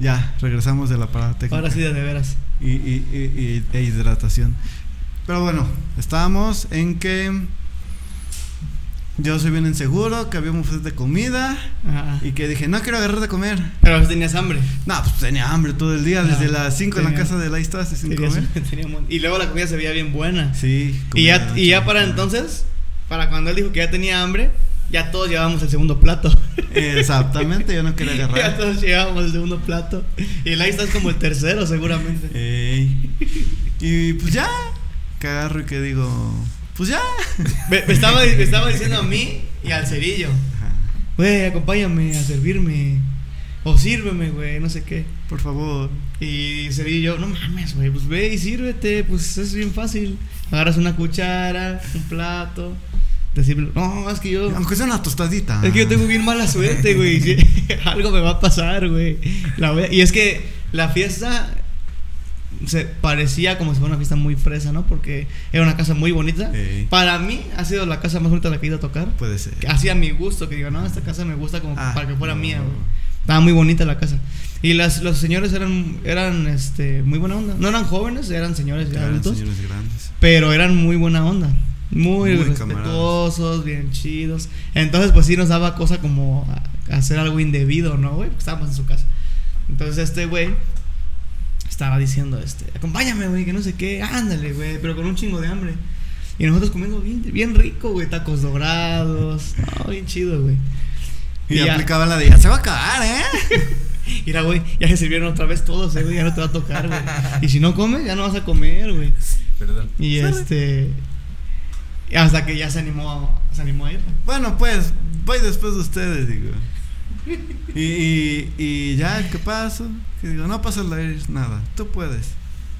Ya, regresamos de la parada técnica. Ahora sí, de, de veras. y, y, y- y- e hidratación. Pero bueno, estábamos en que yo soy bien inseguro, que había un buffet de comida Ajá. y que dije, no quiero agarrar de comer. Pero tenías hambre. No, pues tenía hambre todo el día, No, desde las 5 en la tenía- casa de la estás sin Tenías- comer. tenía un y luego la comida se veía bien buena. Sí. Y ya, y ya para entonces, para cuando él dijo que ya tenía hambre, ya todos llevábamos el segundo plato. Exactamente, yo no quería ya agarrar. todos llevábamos el segundo plato. Y el ahí estás como el tercero, seguramente. Ey. Y pues ya, que agarro y que digo, pues ya. Me, me estaba, me estaba diciendo a mí y al cerillo, güey, acompáñame a servirme. O sírveme, güey, no sé qué. Por favor. Y Cerillo no mames, güey, pues ve y sírvete, pues es bien fácil. Agarras una cuchara, un plato, decirle, no, es que yo. Aunque sea una tostadita. Es que yo tengo bien mala suerte, güey. Algo me va a pasar, güey. A- Y es que la fiesta se parecía como si fuera una fiesta muy fresa, ¿no? Porque era una casa muy bonita. Para mí ha sido la casa más bonita a la que he ido a tocar. Puede ser. Así a mi gusto, que digo, no, esta casa me gusta como Ah, para que fuera no. mía, güey. Estaba muy bonita la casa. Y las, los señores eran, eran este, muy buena onda. No eran jóvenes, eran señores ya Eran adultos. señores grandes. Pero eran muy buena onda. Muy, Muy respetuosos, bien chidos. Entonces, pues sí nos daba cosa como hacer algo indebido, ¿no, güey? Porque estábamos en su casa. Entonces, este güey estaba diciendo, este, acompáñame, güey, que no sé qué, ándale, güey, pero con un chingo de hambre. Y nosotros comiendo bien, bien rico, güey, tacos dorados, no, bien chido, güey. Y, Y ya. aplicaba la de ya se va a acabar, ¿eh? Mira, güey, ya se sirvieron otra vez todos, eh, güey, ya no te va a tocar, güey. Y si no comes, ya no vas a comer, güey. Perdón. Y este. Hasta que ya se animó, se animó a ir. Bueno, pues, voy después de ustedes, digo. Y, y, y ya, ¿qué? Que digo, no pasa la ir, nada, tú puedes.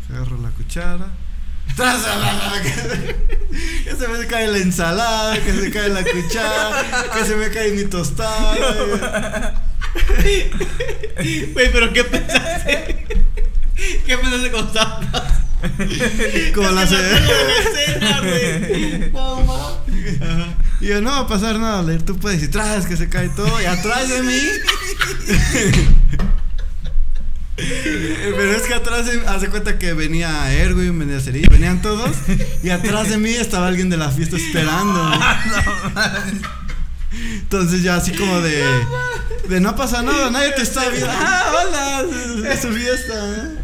Agarro la cuchara. ¡Tras! Que se me cae la ensalada, que se cae la cuchara, que se me cae mi tostada. Güey, pero ¿qué pensaste? ¿Qué pensaste cuando estabas? Como la de la escena, güey. Y yo, no va a pasar nada, Leir, tú puedes. Y tras, que se cae todo. Y atrás de mí. Pero es que atrás, de- hace cuenta que venía Erwin, venía Cerillo, venían todos. Y atrás de mí estaba alguien de la fiesta esperando. Entonces ya así como de. De no pasa nada, nadie te está viendo. Ah, hola, es su fiesta. ¿eh?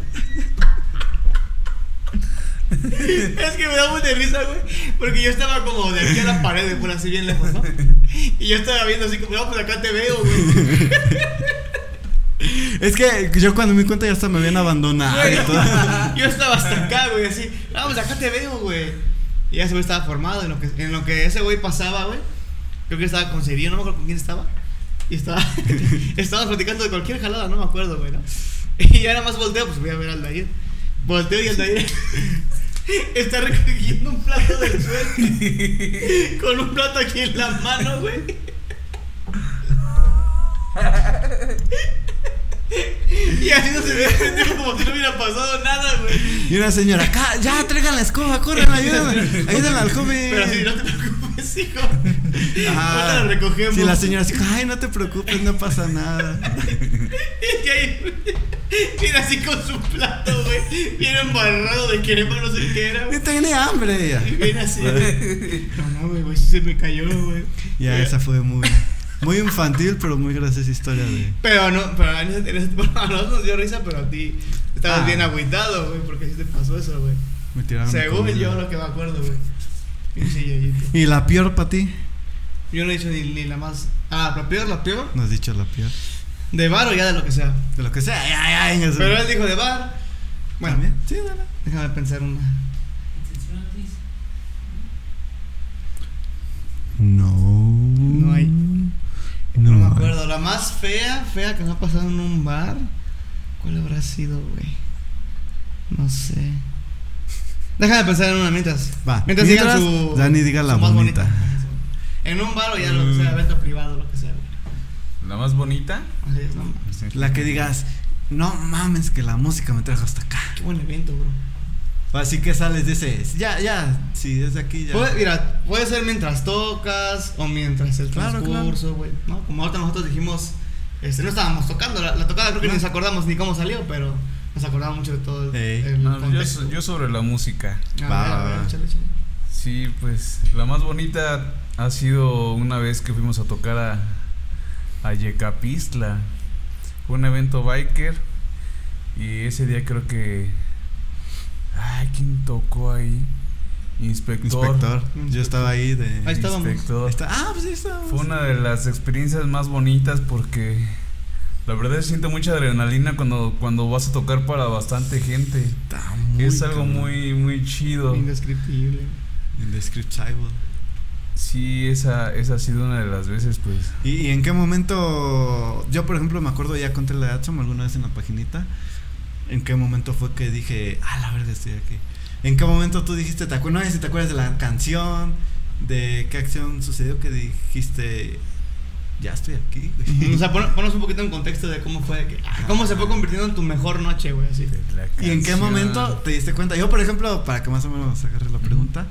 Es que me da mucha risa, güey. Porque yo estaba como de aquí a la pared, por así bien lejos, ¿no? Y yo estaba viendo así como, no, pues acá te veo, güey. Es que yo cuando me di cuenta ya hasta me habían abandonado y todo. Yo estaba hasta acá, güey, así. Vamos, acá te veo, güey. Y ya ese güey estaba formado en lo que, en lo que ese güey pasaba, güey. Creo que estaba con Cerillo, no me acuerdo con quién estaba. Y estaba. estábamos platicando de cualquier jalada, no me acuerdo, güey, ¿no? Y ya nada más volteo, pues voy a ver al Dair. Volteo y el Dair está recogiendo un plato del suelo. con un plato aquí en la mano, güey. Y haciéndose de pendejo como si no hubiera pasado nada, güey. Y una señora, acá, ya traigan la escoba, corran, ayúdenme, ayúdenme al joven. Pero así, no te preocupes, hijo. Ajá. La recogemos. Sí, la señora así, ay, no te preocupes, no pasa nada. Y ahí viene así con su plato, güey. Viene embarrado de crema, no sé qué era, Y güey. tiene hambre. Y viene así, güey. No, no, güey, güey, se me cayó, güey. Ya, esa fue muy, muy infantil, pero muy graciosa historia de. Pero no, pero en ese, en ese tipo, a nosotros nos dio risa, pero a ti estabas Ah. bien agüitado, güey, porque sí te pasó eso, güey. Me tiraron. Según yo lo que me acuerdo, güey. ¿Y la peor para ti? Yo no he dicho ni, ni la más. Ah, la peor, la peor. No has dicho la peor. De bar o ya de lo que sea. De lo que sea. Ay, ay, eso. Pero él dijo de bar. Bueno, ¿También? Sí, dale. déjame pensar una. No. No hay. No, No, me hay. acuerdo. La más fea, fea que me ha pasado en un bar. ¿Cuál habrá sido, güey? No sé. Déjame pensar en una mientras. Va, Mientras, mientras, digan su. Dani diga la su más bonita. En un bar o ya lo que sea, Mm. evento privado, lo que sea. La más bonita. Así es, no, Sí. La que digas, no mames, que la música me trajo hasta acá. Qué buen evento, bro. Así que sales de ese. Ya, ya, sí, desde aquí ya. Puede, mira, puede ser mientras tocas o mientras el Claro, transcurso, güey. ¿no? Como ahorita nosotros dijimos, este, no estábamos tocando la, la tocada, creo que No. ni nos acordamos ni cómo salió, pero nos acordamos mucho de todo el, Ey. el No, yo, contexto. yo sobre la música. A Va, ver, a va, ver, va. échale, échale. Sí, pues la más bonita ha sido una vez que fuimos a tocar a, a Yecapistla. Fue un evento biker y ese día creo que... Ay, ¿quién tocó ahí? Inspector. Inspector. Yo estaba ahí de. Ahí estábamos. Inspector. Está- ah, pues ahí estábamos. Fue una de las experiencias más bonitas porque la verdad se siente mucha adrenalina cuando, cuando vas a tocar para bastante gente. Está muy es algo muy, muy chido. Indescriptible. Indescriptible. Sí, esa, esa ha sido una de las veces, pues. ¿Y, y en qué momento? Yo, por ejemplo, me acuerdo ya conté la de Atom alguna vez en la paginita. ¿En qué momento fue que dije, ah, la verga, estoy aquí? ¿En qué momento tú dijiste, te acuerdas, no sé si te acuerdas de la canción? de qué acción sucedió que dijiste, ya estoy aquí, güey. O sea, pon- ponos un poquito en contexto de cómo fue, que, ah, cómo se fue convirtiendo en tu mejor noche, güey, así. ¿Y en qué momento te diste cuenta? Yo, por ejemplo, para que más o menos agarre la pregunta,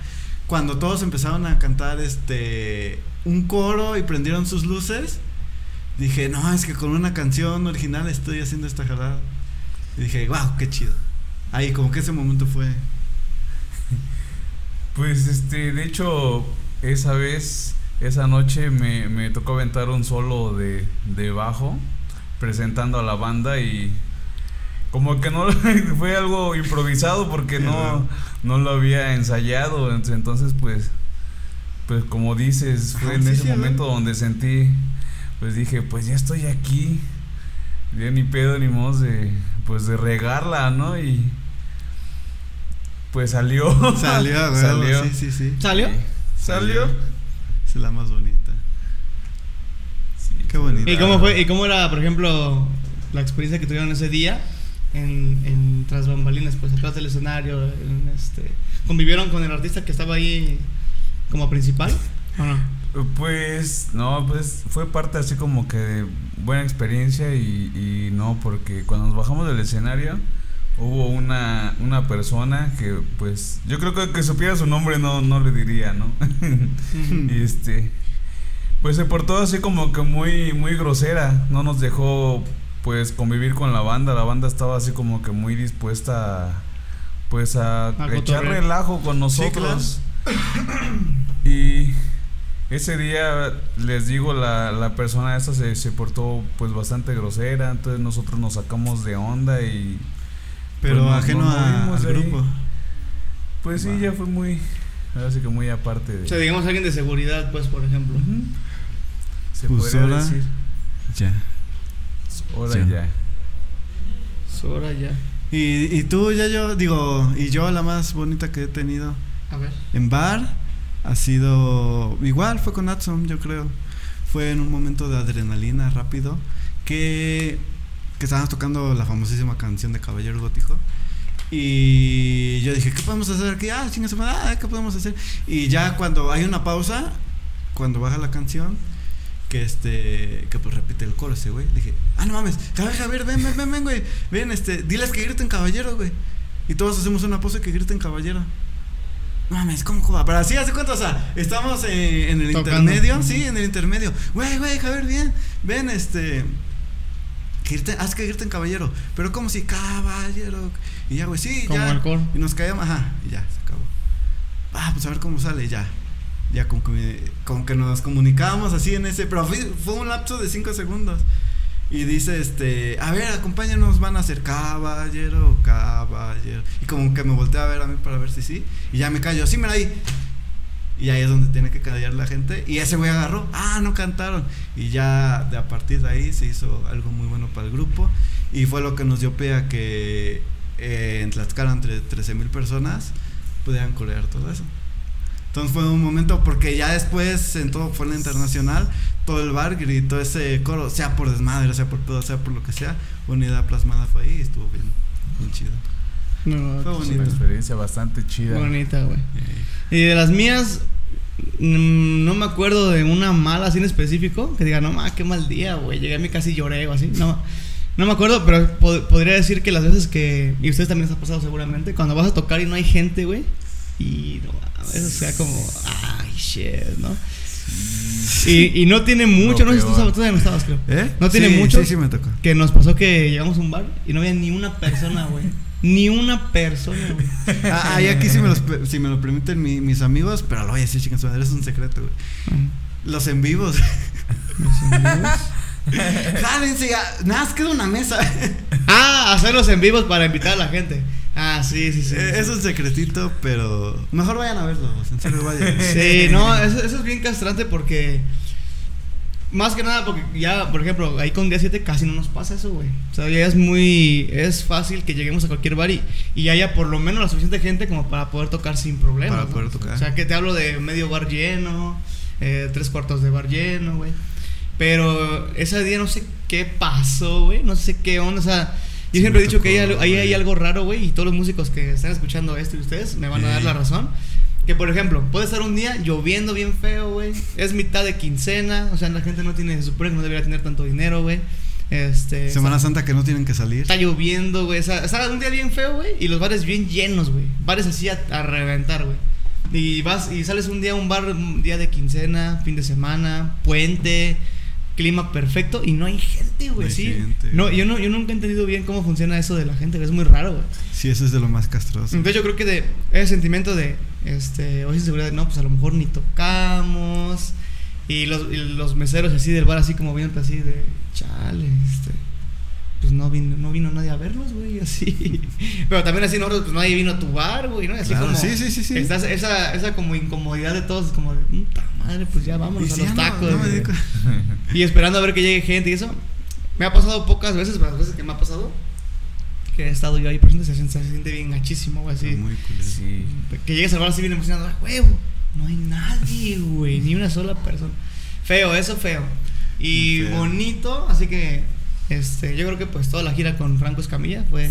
cuando todos empezaron a cantar este un coro y prendieron sus luces, dije, no, es que con una canción original estoy haciendo esta jalada. Y dije, wow, qué chido. Ahí, como que ese momento fue. Pues este, de hecho, esa vez, esa noche me, me tocó aventar un solo de, de bajo, presentando a la banda y como que no fue algo improvisado porque no, no lo había ensayado. ent- Entonces, pues, pues como dices, fue Ajá, en sí, ese sí, momento donde sentí, pues dije, pues ya estoy aquí. Ya ni pedo ni modo de, pues de regarla, ¿no? Y pues salió. Salió, güey. Salió. Sí, sí, sí. ¿Salió? Salió. Es la más bonita. Sí, Qué bonito. ¿Y cómo fue? ¿Y cómo era, por ejemplo, la experiencia que tuvieron ese día en, en tras bambalinas, pues atrás del escenario, en este, convivieron con el artista que estaba ahí como principal? ¿O no? Pues, no, pues fue parte así como que de buena experiencia y, y no, porque cuando nos bajamos del escenario hubo una, una persona que pues yo creo que que supiera su nombre no, no le diría, ¿no? y este, pues se portó así como que muy, muy grosera, no nos dejó pues convivir con la banda, la banda estaba así como que muy dispuesta a, pues a, echar relajo con nosotros. Y ese día, les digo, la, la persona esta se, se portó pues bastante grosera, entonces nosotros nos sacamos de onda y Pero Pues ajeno nos a- movimos al ahí. grupo. pues sí, ya fue muy, ahora sí que muy aparte de... O sea, digamos alguien de seguridad, pues, por ejemplo. Ujú. Se Pues podría decir. Ya. Ahora Sí. ya. Sora ya. Y, y tú, ya yo, digo, y yo la más bonita que he tenido A ver. en bar ha sido igual, fue con Adson, yo creo. Fue en un momento de adrenalina rápido que, que estábamos tocando la famosísima canción de Caballero Gótico. Y yo dije, ¿qué podemos hacer aquí? Ah, chinga su madre, ah, ¿qué podemos hacer? Y ya cuando hay una pausa, cuando baja la canción, que este, que pues repite el coro ese güey, dije, ah, no mames, Javier, Javier, ven, ven, ven, ven, güey, ven, este, diles que griten caballero, güey. Y todos hacemos una pose que griten caballero. No mames, ¿cómo joda? Pero así, hace cuenta, o sea, estamos eh, en el Tocando. intermedio, sí, en el intermedio. Güey, güey, Javier, bien, ven, este. Que griten, haz que griten caballero. Pero como si caballero. Y ya, güey, sí, Como ya. el coro. Y nos caíamos, ajá, y ya, se acabó. Ah, pues a ver cómo sale, ya. Ya como que, como que nos comunicábamos así en ese. Pero fue, fue un lapso de 5 segundos. Y dice, este, a ver, acompáñanos, van a hacer caballero, caballero. Y como que me volteé a ver a mí para ver si sí. Y ya me callo, sí, mira ahí. Y ahí es donde tiene que callar la gente. Y ese güey agarró, ah, no cantaron. Y ya de a partir de ahí se hizo algo muy bueno para el grupo. Y fue lo que nos dio pie a que eh, en Tlaxcala, entre 13 mil personas, pudieran corear todo eso. Entonces fue un momento, porque ya después, en todo fue en la internacional, todo el bar gritó ese coro, sea por desmadre, sea por pedo, sea por lo que sea, una idea plasmada fue ahí y estuvo bien, bien chido. No, Fue Es bonito. una experiencia bastante chida. bonita, güey. Y de las mías, mm, no me acuerdo de una mala así en específico. Que diga, no ma, qué mal día, güey. Llegué a mi casa y lloré o así. No, no me acuerdo, pero pod- podría decir que las veces que. Y ustedes también les ha pasado seguramente. Cuando vas a tocar y no hay gente, güey. Y no, a veces sea como, ay, shit, ¿no? Y, y no tiene mucho, no sé si tú sabes, no estabas, creo. ¿Eh? No tiene Sí, mucho. Sí, sí, me tocó. Que nos pasó que llegamos a un bar y no había ni una persona, güey. Ni una persona, güey. Ah, ah, y aquí sí me, los, si me lo permiten mi- mis amigos, pero lo voy a decir, chicas, es un secreto, güey. Los en vivos. Los amigos. Jálense, ya, nada queda una mesa. Ah, hacerlos en vivos para invitar a la gente. Ah, sí, sí, sí. Eh, sí. es un secretito, pero mejor vayan a verlo, en serio, vayan. Sí, no, eso, eso es bien castrante porque. Más que nada porque ya, por ejemplo, ahí con día 7 casi no nos pasa eso, güey. O sea, ya es muy. Es fácil que lleguemos a cualquier bar y, y haya por lo menos la suficiente gente como para poder tocar sin problemas. Para ¿no? poder tocar. O sea, que te hablo de medio bar lleno, eh, tres cuartos de bar lleno, güey. Pero ese día no sé qué pasó, güey. No sé qué onda. O sea, yo siempre he dicho que tocó, hay, algo- ahí hay algo raro, güey. Y todos los músicos que están escuchando esto y ustedes me van a dar la razón. Que por ejemplo, puede estar un día lloviendo bien feo, güey. Es mitad de quincena. O sea, la gente no tiene, se supone que no debería tener tanto dinero, güey. Este. Semana está, Santa que no tienen que salir. está lloviendo, güey. Está un día bien feo, güey. Y los bares bien llenos, güey. Bares así a, a reventar, güey. Y vas y sales un día a un bar, un día de quincena, fin de semana, puente, clima perfecto y no hay gente, No güey, hay sí. gente. No, yo no, yo nunca he entendido bien cómo funciona eso de la gente, güey. Es muy raro, güey. Sí, eso es de lo más castroso. Entonces yo creo que de ese sentimiento de, este, esa seguridad no, pues a lo mejor ni tocamos. Y los, y los meseros así del bar, así como viendo así de, chale, este, pues no vino, no vino nadie a verlos, güey, así. Pero también así nosotros, pues nadie vino a tu bar, güey, ¿no? Y Así Claro, como, sí, sí, sí, sí. estás- esa, esa como incomodidad de todos, como de, puta madre, pues ya vámonos a los no- tacos. no me güey". di cu- Y esperando a ver que llegue gente y eso. Me ha pasado pocas veces, pero las veces que me ha pasado, que he estado yo ahí presente, se siente, se siente bien gachísimo, güey, así. Muy culero. Sí. Que llegues al bar así bien emocionado, "Ah, huevo, no hay nadie, güey, ni una sola persona. Feo, eso feo. Y feo. bonito, así que este, yo creo que pues toda la gira con Franco Escamilla fue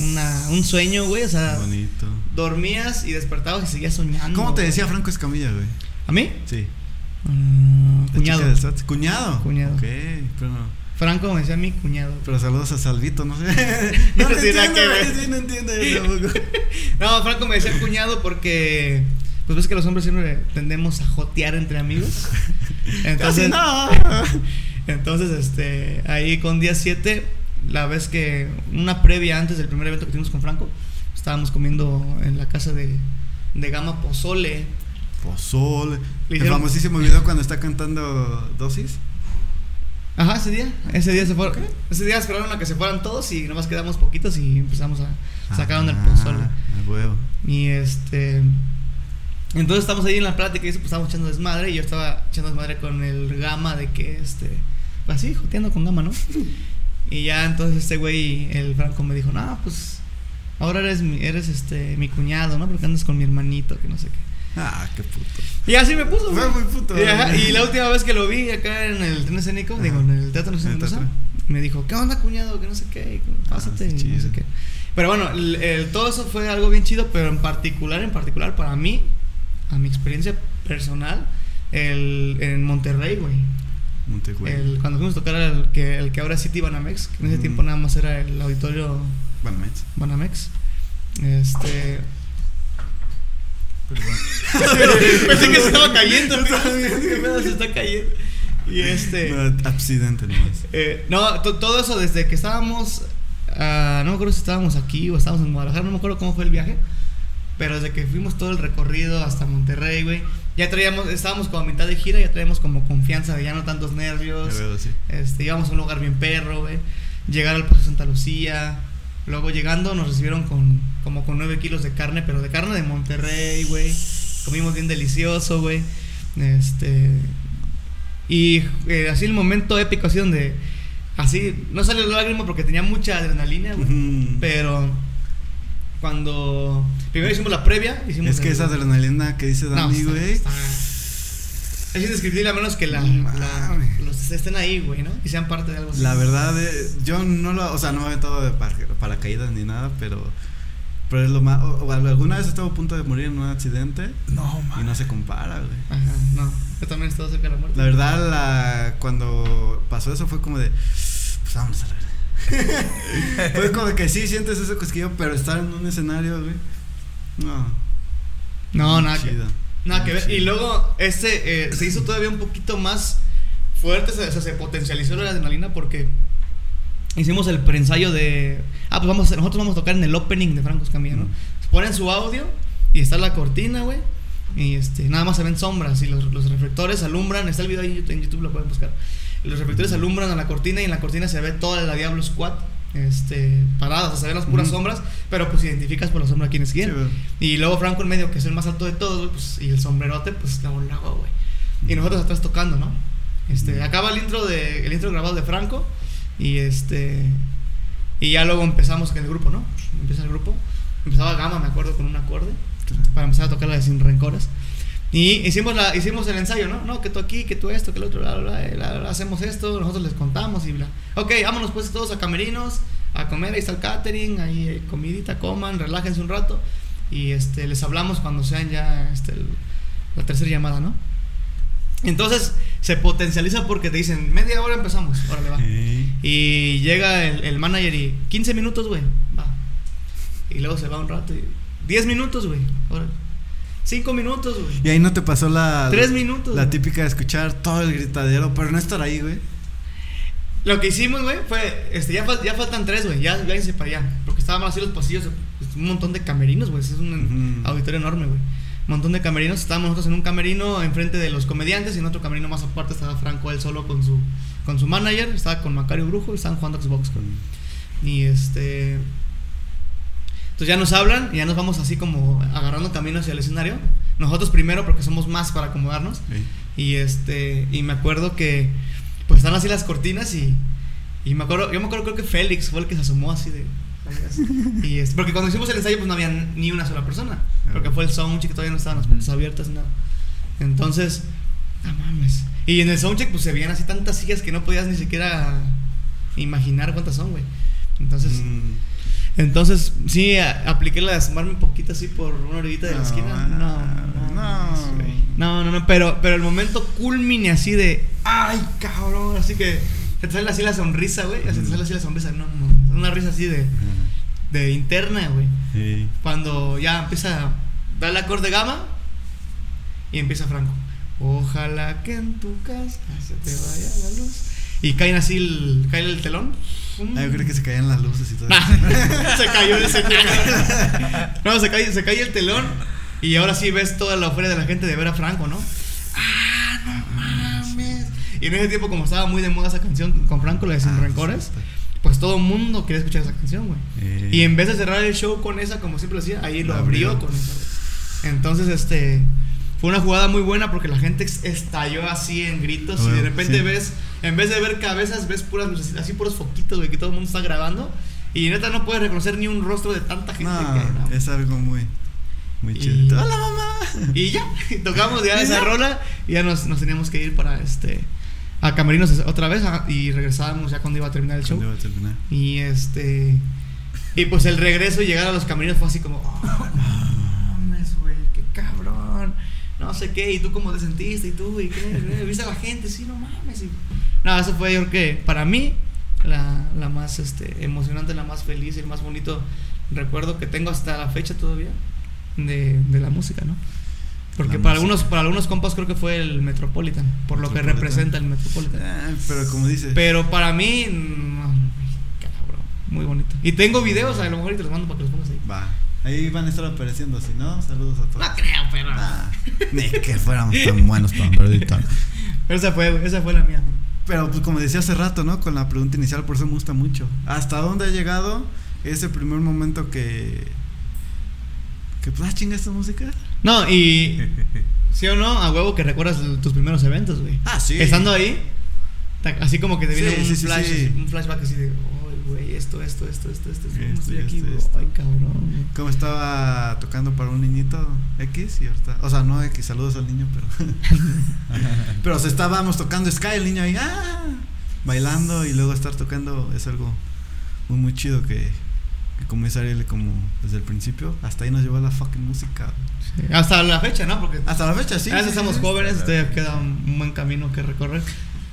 una, un sueño, güey, o sea, Bonito. dormías y despertabas y seguías soñando. ¿Cómo te güey. decía Franco Escamilla, güey? ¿A mí? Sí. La cuñado. ¿Cuñado? Cuñado. Ok, pero no. Franco me decía mi cuñado. Pero saludos a Salvito, no sé. No no, entiendo, que güey, sí, no entiendo yo tampoco. No, Franco me decía cuñado porque pues ves que los hombres siempre tendemos a jotear entre amigos. Entonces, Casi no. Entonces este, ahí con día 7, la vez que una previa antes del primer evento que tuvimos con Franco, estábamos comiendo en la casa de, de Gama Pozole. Pozole. Le El famosísimo video cuando está cantando Dosis. Ajá, ese día, ese día se fueron, ese día esperaron a que se fueran todos y nomás quedamos poquitos y empezamos a sacaron el Ah, pozole. A huevo. Y este. Entonces estamos ahí en la plática y eso, pues estábamos echando desmadre. Y yo estaba echando desmadre con el gama de que este. Así, joteando con gama, ¿no? Y ya entonces este güey, el Franco me dijo, no, pues. Ahora eres mi, eres este mi cuñado, ¿no? Porque andas con mi hermanito, que no sé qué. Ah, qué puto. Y así me puso, Fue güey. muy puto. Y, ajá, güey. y la última vez que lo vi acá en el tren escénico, Ajá. digo, en el Teatro Nacional me dijo, ¿qué onda, cuñado? Que no sé qué, pásate, Ah, sí, no sé qué. Pero bueno, el- el- todo eso fue algo bien chido, pero en particular, en particular, para mí, a mi experiencia personal, el, en Monterrey, güey. El- Cuando fuimos a tocar el que, el que ahora es City Banamex, que en ese tiempo nada más era el auditorio Mets. Banamex. Este. Perdón. Pensé que se estaba cayendo, ¿Qué pedo se está cayendo? Y este. No, accidente nomás. Eh, no, to- todo eso desde que estábamos. ah, no me acuerdo si estábamos aquí o estábamos en Guadalajara, no me acuerdo cómo fue el viaje. Pero desde que fuimos todo el recorrido hasta Monterrey, güey. Ya traíamos, estábamos como a mitad de gira, ya traíamos como confianza de ya no tantos nervios. veo, sí. Este, íbamos a un lugar bien perro, güey. Llegar al Paso Santa Lucía. Luego llegando nos recibieron con como con 9 kilos de carne, pero de carne de Monterrey, güey. Comimos bien delicioso, güey. Este. Y eh, así el momento épico, así donde. Así, no salió la lágrima porque tenía mucha adrenalina, güey. Pero. Cuando. Primero hicimos la previa. Hicimos Es que el- esa adrenalina que dice Dani, güey. está- Es indescriptible a menos que la, los estén ahí, güey, ¿no? Y sean parte de algo así. La verdad, eh, yo no lo. O sea, no me he aventado de par- paracaídas ni nada, pero. Pero es lo más. o- o alguna vez estuve a punto de morir en un accidente No, y no se compara, güey. Ajá, no. Yo también he estado cerca de la muerte. La verdad, la, cuando pasó eso fue como de. Pues vámonos a la verdad. fue como que sí sientes ese cosquillo, pero estar en un escenario, güey. No. No, nada que, nada que ver. Y luego, este eh, se hizo todavía un poquito más fuerte, se, o sea, se potencializó la adrenalina porque hicimos el preensayo de. Ah, pues vamos a, nosotros vamos a tocar en el opening de Franco Escamilla, ¿no? Ponen su audio y está la cortina, güey. Y este, nada más se ven sombras y los, los reflectores alumbran. Está el video ahí en YouTube, lo pueden buscar. Los reflectores alumbran a la cortina y en la cortina se ve toda la Diablo Squad este, parada, o sea, se ven las puras sombras, pero pues identificas por la sombra quién es quién. Sí, y luego Franco en medio, que es el más alto de todos, pues, y el sombrerote, pues la lago, güey. Y nosotros atrás tocando, ¿no? Este, acaba el intro de el intro grabado de Franco y este y ya luego empezamos con el grupo, ¿no? Empieza el grupo. Empezaba Gama, me acuerdo, con un acorde para empezar a tocar la de Sin Rencores. Y hicimos, la, hicimos el ensayo, ¿no? No, que tú aquí, que tú esto, que el otro, bla, bla, bla, bla, bla, hacemos esto, nosotros les contamos y bla. Ok, vámonos pues todos a camerinos, a comer, ahí está el catering, ahí eh, comidita, coman, relájense un rato. y este, les hablamos cuando sean ya este, el- la tercera llamada, ¿no? Entonces se potencializa porque te dicen, media hora empezamos, órale, va. Y llega el, el manager y 15 minutos, güey, va. Y luego se va un rato y 10 minutos, güey, órale. 5 minutos, güey. Y ahí no te pasó la. Tres minutos, La güey. típica de escuchar todo el gritadero, pero no estar ahí, güey. Lo que hicimos, güey, fue, este, ya, fal- ya faltan tres, güey, ya váyanse para allá. Porque estábamos así los pasillos, pues, un montón de camerinos, güey, es un auditorio enorme, güey. Un montón de camerinos, estábamos nosotros en un camerino enfrente de los comediantes y en otro camerino más aparte estaba Franco él solo con su, con su manager, estaba con Macario Brujo y estaban jugando Xbox, güey. Y este... Entonces ya nos hablan y ya nos vamos así como agarrando camino hacia el escenario. Nosotros primero porque somos más para acomodarnos. Sí. Y este, y me acuerdo que pues están así las cortinas y, y me acuerdo, yo me acuerdo creo que Félix fue el que se asomó así de y este, porque cuando hicimos el ensayo pues no había ni una sola persona, porque fue el soundcheck que todavía no estaban las puertas abiertas ni nada. Entonces, no mames. Y en el soundcheck pues se veían así tantas sillas que no podías ni siquiera imaginar cuántas son, güey. Entonces, Mm. Entonces sí a- apliqué la de asomarme un poquito así por una orillita de la esquina. No, no, no. no, no, no, pero, pero el momento culmine así de, ay, cabrón, así que se te sale así la sonrisa, güey, se te sale así la sonrisa, no, no, una risa así de, de interna, güey. Sí. Cuando ya empieza a dar el acorde gama y empieza Franco. Ojalá que en tu casa se te vaya la luz. Y caen así, el, cae el telón. Ah, yo creo que se caían las luces y todo. se cayó el. No, se cae, se cae el telón. Y ahora sí ves toda la euforia de la gente de ver a Franco, ¿no? ¡Ah, no mames! Y en ese tiempo, como estaba muy de moda esa canción con Franco, la de Sin Ah, Rencores, sí, pues todo el mundo quería escuchar esa canción, güey. Eh. Y en vez de cerrar el show con esa, como siempre lo hacía, ahí lo Lo abrió, abrió. con esa. güey. Entonces, este. Fue una jugada muy buena porque la gente estalló así en gritos y de Bueno, repente sí. ves, en vez de ver cabezas, ves puras así puros foquitos, güey, que todo el mundo está grabando. Y neta no puedes reconocer ni un rostro de tanta gente es algo muy, muy Y- chido. ¡Hola, mamá! Y ya, tocamos ya ¿Y esa rola y ya nos, nos teníamos que ir para este. A Camerinos otra vez a- y regresábamos ya cuando iba a terminar el show. ¿Cuándo iba a terminar? Y este. Y pues el regreso y llegar a los camerinos fue así como. "Oh, No sé qué, y tú cómo te sentiste, y tú, y qué, viste a la gente, sí, no mames. Y- no, eso fue yo creo que para mí la, la más este, emocionante, la más feliz y el más bonito recuerdo que tengo hasta la fecha todavía de, de la música, ¿no? Porque La para música. algunos, para algunos compas creo que fue el Metropolitan, por lo que representa el Metropolitan. Ah, pero como dices. Pero para mí, no, cabrón, muy bonito. Y tengo videos, a lo mejor y te los mando para que los pongas ahí. Va. Ahí van a estar apareciendo, si no, saludos a todos. No creo, pero. Nah, ni que fuéramos tan buenos para. Esa fue, esa fue la mía. Pero pues como decía hace rato, ¿no? Con la pregunta inicial, por eso me gusta mucho. ¿Hasta dónde ha llegado ese primer momento que... Que pues, ah, chinga esta música? No, y. ¿Sí o no? A huevo que recuerdas tus primeros eventos, güey. Ah, sí. Estando ahí, así como que te viene Sí, un, sí, sí, flash, sí. un flashback así de, güey, esto, esto, esto, esto, esto, esto, Esto, estoy aquí, esto, ay, cabrón. güey. Como estaba tocando para un niñito X y ahorita... O sea, no X, saludos al niño, pero... pero se estábamos tocando Sky, el niño ahí, ¡ah! Bailando y luego estar tocando es algo muy, muy chido que... Él como desde el principio, hasta ahí nos llevó la fucking música. Sí, Hasta la fecha, ¿no? Porque Hasta la fecha, sí. a veces sí, estamos sí. jóvenes, todavía queda un, un buen camino que recorrer.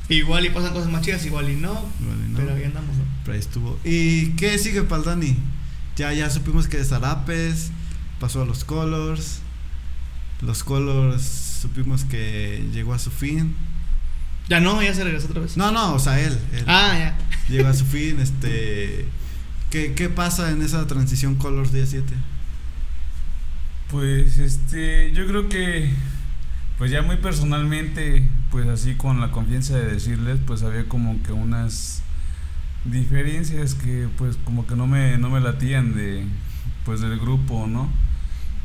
Igual y pasan cosas más chidas, igual y no. Igual y no. Pero ahí andamos, ¿no? Pero ahí estuvo. ¿Y qué sigue para el Dani? Ya, ya supimos que de Zarapes, pasó a los Colors. Los Colors supimos que llegó a su fin. Ya no, ya se regresó otra vez. No, no, o sea, él. él Ah, ya. Llegó a su fin, este... ¿qué, ¿Qué pasa en esa transición Colors día 7? Pues este, yo creo que pues ya muy personalmente, pues así con la confianza de decirles, pues había como que unas diferencias que pues como que no me no me latían de pues del grupo, ¿no?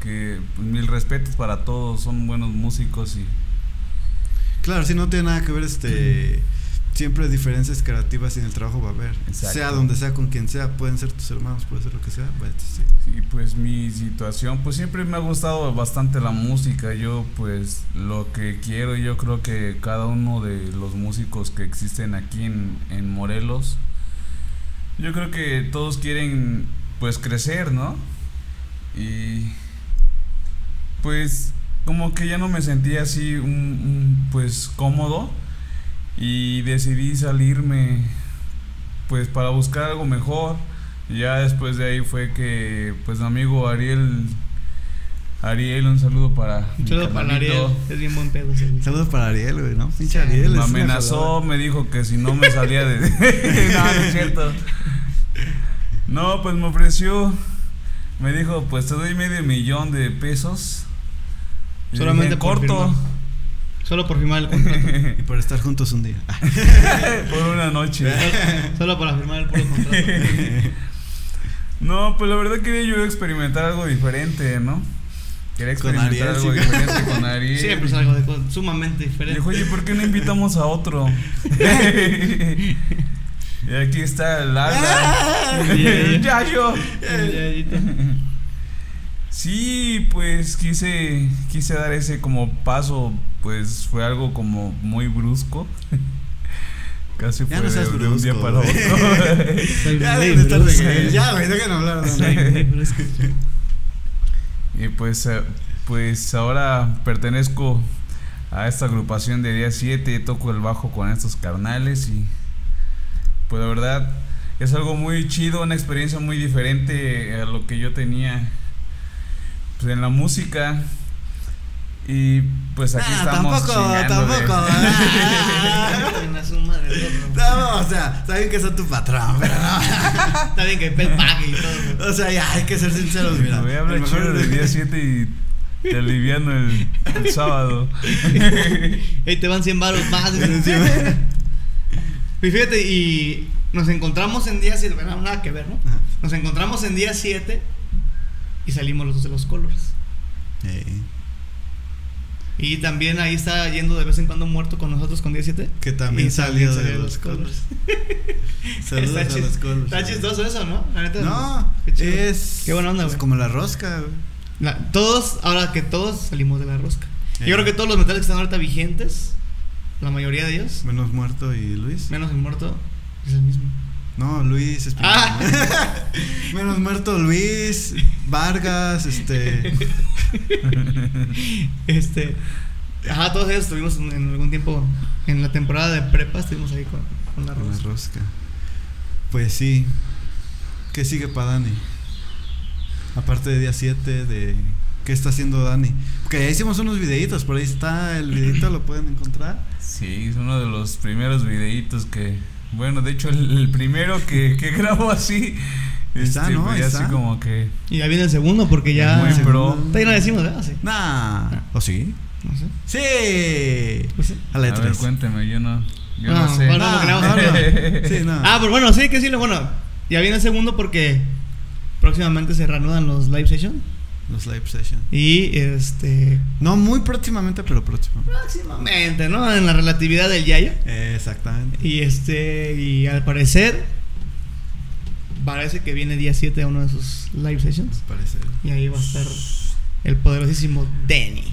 Que pues, mil respetos para todos, son buenos músicos y Claro, sí, no tiene nada que ver, este... Siempre diferencias creativas y en el trabajo va a haber. Exacto. Sea donde sea, con quien sea, pueden ser tus hermanos, puede ser lo que sea. pues, sí. Sí, pues mi situación, pues siempre me ha gustado bastante la música. Yo, pues lo que quiero, yo creo que cada uno de los músicos que existen aquí en, en Morelos, yo creo que todos quieren, pues crecer, ¿no? Y pues como que ya no me sentía así un, un, pues cómodo y decidí salirme pues para buscar algo mejor. Ya después de ahí fue que pues mi amigo Ariel Ariel, un saludo para. Un saludo para Ariel. Es bien buen pedo. Un saludo para Ariel, güey, ¿no? Pinche Ariel. Me amenazó, me dijo que si no me salía de. no, no es cierto. No, pues me ofreció. Me dijo, pues te doy medio millón de pesos. Y Solamente dije, corto. Solo por firmar el contrato. y por estar juntos un día. por una noche. Solo para firmar el puro contrato. no, pues la verdad quería yo experimentar algo diferente, ¿no? Quería experimentar Ariel, algo sí. diferente con Ariel. Siempre es algo de sumamente diferente. Dijo, oye, ¿por qué no invitamos a otro? y aquí está el Alda. Ya, ya. Yayo. Yayito. Sí, pues quise, quise dar ese como paso, pues fue algo como muy brusco. Casi Ya fue no seas de, de un día para otro. Ya, güey, déjenme hablar. no, no. Soy muy brusco. Y pues, eh, pues ahora pertenezco a esta agrupación de día 7, toco el bajo con estos carnales y pues la verdad es algo muy chido, una experiencia muy diferente a lo que yo tenía pues, en la música. Y pues aquí Ah, estamos. tampoco, tampoco. Ah. No, o sea, saben que soy tu patrón, pero no. Está bien que el pague y todo. O sea, ya hay que ser sinceros, mira. Voy a hablar chido del día 7 y te aliviano el, el sábado. Ahí te van 100 baros más. Y fíjate, y nos encontramos en día 7, bueno, nada que ver, ¿no? Ajá. Nos encontramos en día 7 y salimos los dos de los colores. Ey, Y también ahí está yendo de vez en cuando muerto con nosotros con día 7. Que también Y salió de los colores. Está Saludos a chis- los colores. Está chistoso eso, ¿no? La neta, No, qué es. Qué buena onda, Es como la rosca. La- todos, ahora que todos salimos de la rosca. Eh. Yo creo que todos los metales que están ahorita vigentes, la mayoría de ellos, Menos muerto y Luis. menos el muerto, es el mismo. No, Luis es primero. Ah. Menos muerto Luis, Vargas, este. Este. Ajá, todos ellos estuvimos en, en algún tiempo. En la temporada de prepa estuvimos ahí con, con la con la rosca. rosca. Pues sí. ¿Qué sigue para Dani? Aparte de día 7, de. ¿Qué está haciendo Dani? Porque ya hicimos unos videitos, por ahí está el videito, lo pueden encontrar. Sí, es uno de los primeros videitos que. Bueno, de hecho, el, el primero que, que grabo así. Está, este, ¿no? pues, está. así como que. Y ya viene el segundo porque ya. Muy pro. Todavía no decimos, ¿verdad? Sí. Nah. ¿O sí? No sé. ¡Sí! Pues sí. A la A ver, 3. cuénteme, yo no. Yo No, no, sé. bueno, No, porque no- no. Sí. Ah, pero bueno, sí que decirlo. Bueno, ya viene el segundo porque próximamente se reanudan los live sessions. Los live sessions. Y este. No muy próximamente, pero próximamente. Próximamente, ¿no? En la relatividad del Yayo. Exactamente. Y este. Y al parecer. Parece que viene día 7 a uno de sus live sessions. Parece. Y ahí va a estar el poderosísimo Danny.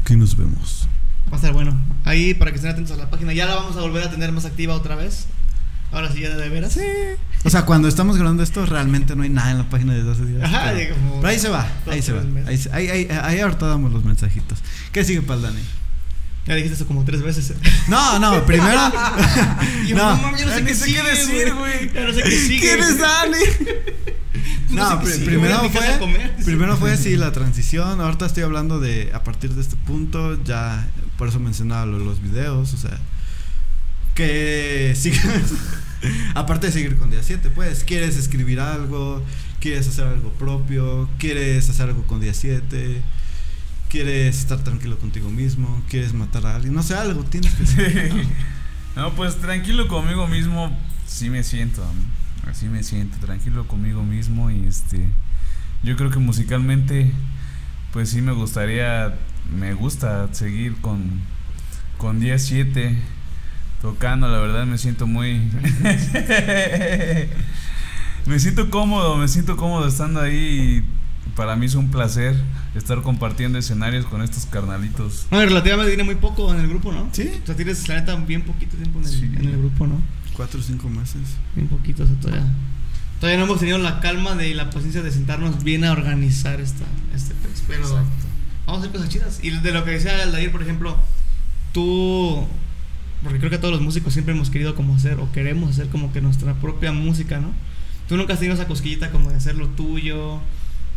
Aquí nos vemos. Va a estar bueno. Ahí para que estén atentos a la página. Ya la vamos a volver a tener más activa otra vez. Ahora sí, ya de veras. Sí. O sea, cuando estamos grabando esto, realmente no hay nada en la página de 12 días. Ajá, pero, como pero ahí se va, ahí se va. Ahí, se- ahí, ahí, ahí ahorita damos los mensajitos. ¿Qué sigue para el Dani? Ya dijiste eso como tres veces. No, no, primero. Yo, no. mames, yo no sé qué sigue, decir, güey. Ya no sé qué sigue. ¿Quién es Dani? No No, sé sigue, primero fue. comer. Primero fue sí la transición. Ahorita estoy hablando de a partir de este punto. Ya, por eso mencionaba lo de los videos. O sea, que sigas. Aparte de seguir con día 7, pues, quieres escribir algo, quieres hacer algo propio, quieres hacer algo con día 7, quieres estar tranquilo contigo mismo, quieres matar a alguien, no sé, algo tienes que hacer. No, pues tranquilo conmigo mismo, sí me siento, así me siento, tranquilo conmigo mismo y este, yo creo que musicalmente, pues sí me gustaría, me gusta seguir con, con 10-7 tocando, la verdad me siento muy, me siento cómodo, me siento cómodo estando ahí y para mí es un placer estar compartiendo escenarios con estos carnalitos. No, relativamente tiene muy poco en el grupo, ¿no? Sí. O sea, tienes la neta bien poquito tiempo en el, Sí. en el grupo, ¿no? Cuatro o cinco meses. Bien poquito, o sea, todavía. Todavía no hemos tenido la calma de y la paciencia de sentarnos bien a organizar esta, este pez. Pero Exacto. vamos a hacer cosas chidas. Y de lo que decía Aldair, por ejemplo, tú, porque creo que todos los músicos siempre hemos querido como hacer, o queremos hacer como que nuestra propia música, ¿no? Tú nunca has tenido esa cosquillita como de hacer lo tuyo,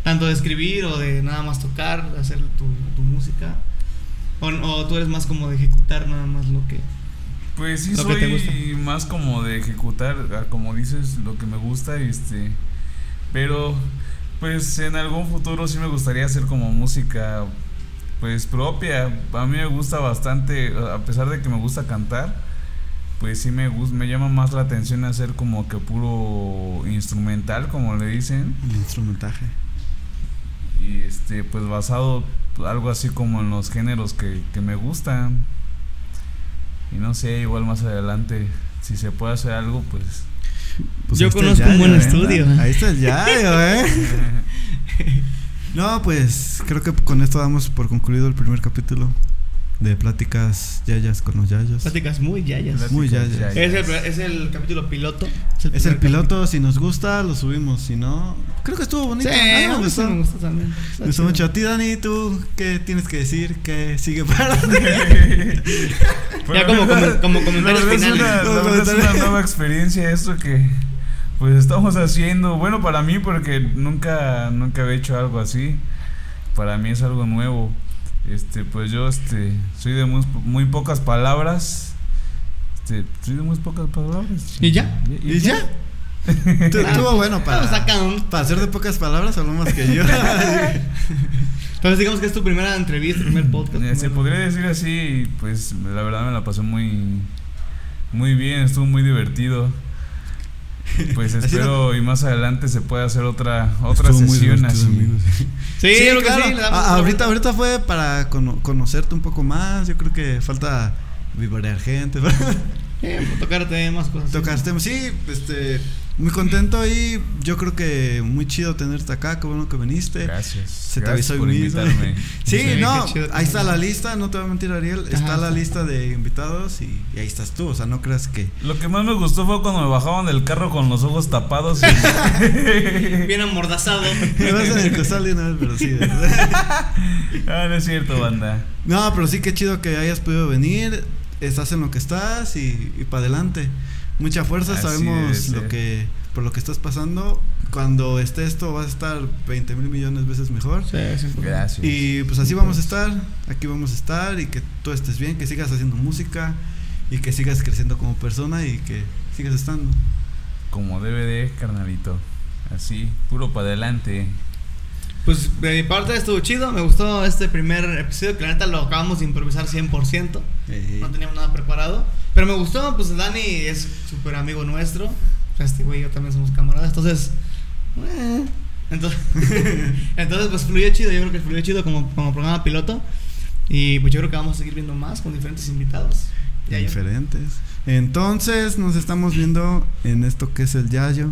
tanto de escribir o de nada más tocar, de hacer tu, tu música. O, o tú eres más como de ejecutar nada más lo que... Pues sí, Lo que te gusta. soy más como de ejecutar, ah, como dices, lo que me gusta, este. Pero, pues en algún futuro sí me gustaría hacer como música, pues propia. A mí me gusta bastante, a pesar de que me gusta cantar, pues sí me gusta, me llama más la atención hacer como que puro instrumental, como le dicen. El instrumentaje. Y este, pues basado algo así como en los géneros que, que me gustan. Y no sé, igual más adelante, si se puede hacer algo, pues Yo está el conozco un buen ¿eh? estudio. Ahí está el Yayo, ¿eh? No, pues creo que con esto damos por concluido el primer capítulo de Pláticas Yayas con los Yayos. Pláticas muy yayas. Muy yayas. Es el, es el capítulo piloto. Es el piloto, si nos gusta, lo subimos. Si no, creo que estuvo bonito. Sí, A mí a me gustó. me gustó también. Me gustó mucho. A ti, Dani, ¿tú qué tienes que decir? ¿Qué sigue para Ya como comen- como comentarios finales. una- Como es una nueva experiencia esto que pues estamos haciendo. Bueno, para mí porque nunca nunca había hecho algo así. Para mí es algo nuevo. Este, pues yo este soy de muy, muy pocas palabras. Este, soy de muy pocas palabras. ¿Y ya? ¿Y ya? Tu- Estuvo bueno para, para hacer de pocas palabras, habló más que yo. Entonces digamos que es tu primera entrevista, primer podcast. Eh, Se podría decir así, pues la verdad me la pasé muy muy bien, estuvo muy divertido. Pues espero y más adelante se pueda hacer otra otra Estuvo sesión así. amigos. Sí, que claro. sí. le damos A- otra ahorita, ahorita fue para cono- conocerte un poco más. Yo creo que falta vivorear gente. Sí, tocar temas, cosas. Tocar temas. Sí, este, muy contento y yo creo que muy chido tenerte acá. Qué bueno que viniste. Gracias. Se te avisó invitarme. Sí, Sí, no, qué ahí está la lista, no te voy a mentir Ariel, Ajá, está la lista de invitados y, y ahí estás tú, o sea, no creas que... Lo que más me gustó fue cuando me bajaban del carro con los ojos tapados. y- Bien amordazado. Me vas en el costal de una vez, pero sí. ¿verdad? ah, no es cierto, banda. No, pero sí que chido que hayas podido venir, estás en lo que estás y, y para adelante. Mucha fuerza, Así sabemos lo que por lo que estás pasando. Cuando esté esto vas a estar 20 mil millones de veces mejor. Sí, problema. Gracias. Y pues así vamos a estar, aquí vamos a estar y que tú estés bien, que sigas haciendo música y que sigas creciendo como persona y que sigas estando. Como debe de, carnalito. Así, puro para adelante. Pues de mi parte estuvo chido. Me gustó este primer episodio. Que la neta lo acabamos de improvisar 100%. Eh, No teníamos nada preparado. Pero me gustó. Pues Dani es súper amigo nuestro. O sea, Este güey y yo también somos camaradas. Entonces. eh, entonces, entonces, pues fluyó chido. Yo creo que fluyó chido como, como programa piloto. Y pues yo creo que vamos a seguir viendo más con diferentes invitados. Ya, diferentes. Entonces nos estamos viendo en esto que es el Yayo.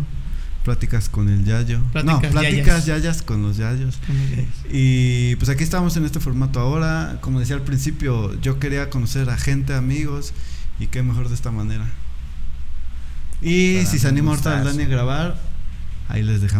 Pláticas con el Yayo. Pláticas no, pláticas yayas. yayas con los Yayos. Bueno, ya es. Y pues aquí estamos en este formato ahora. Como decía al principio, yo quería conocer a gente, amigos, y qué mejor de esta manera. Y Para si se anima ahorita gustazo. Dani a grabar, ahí les dejamos.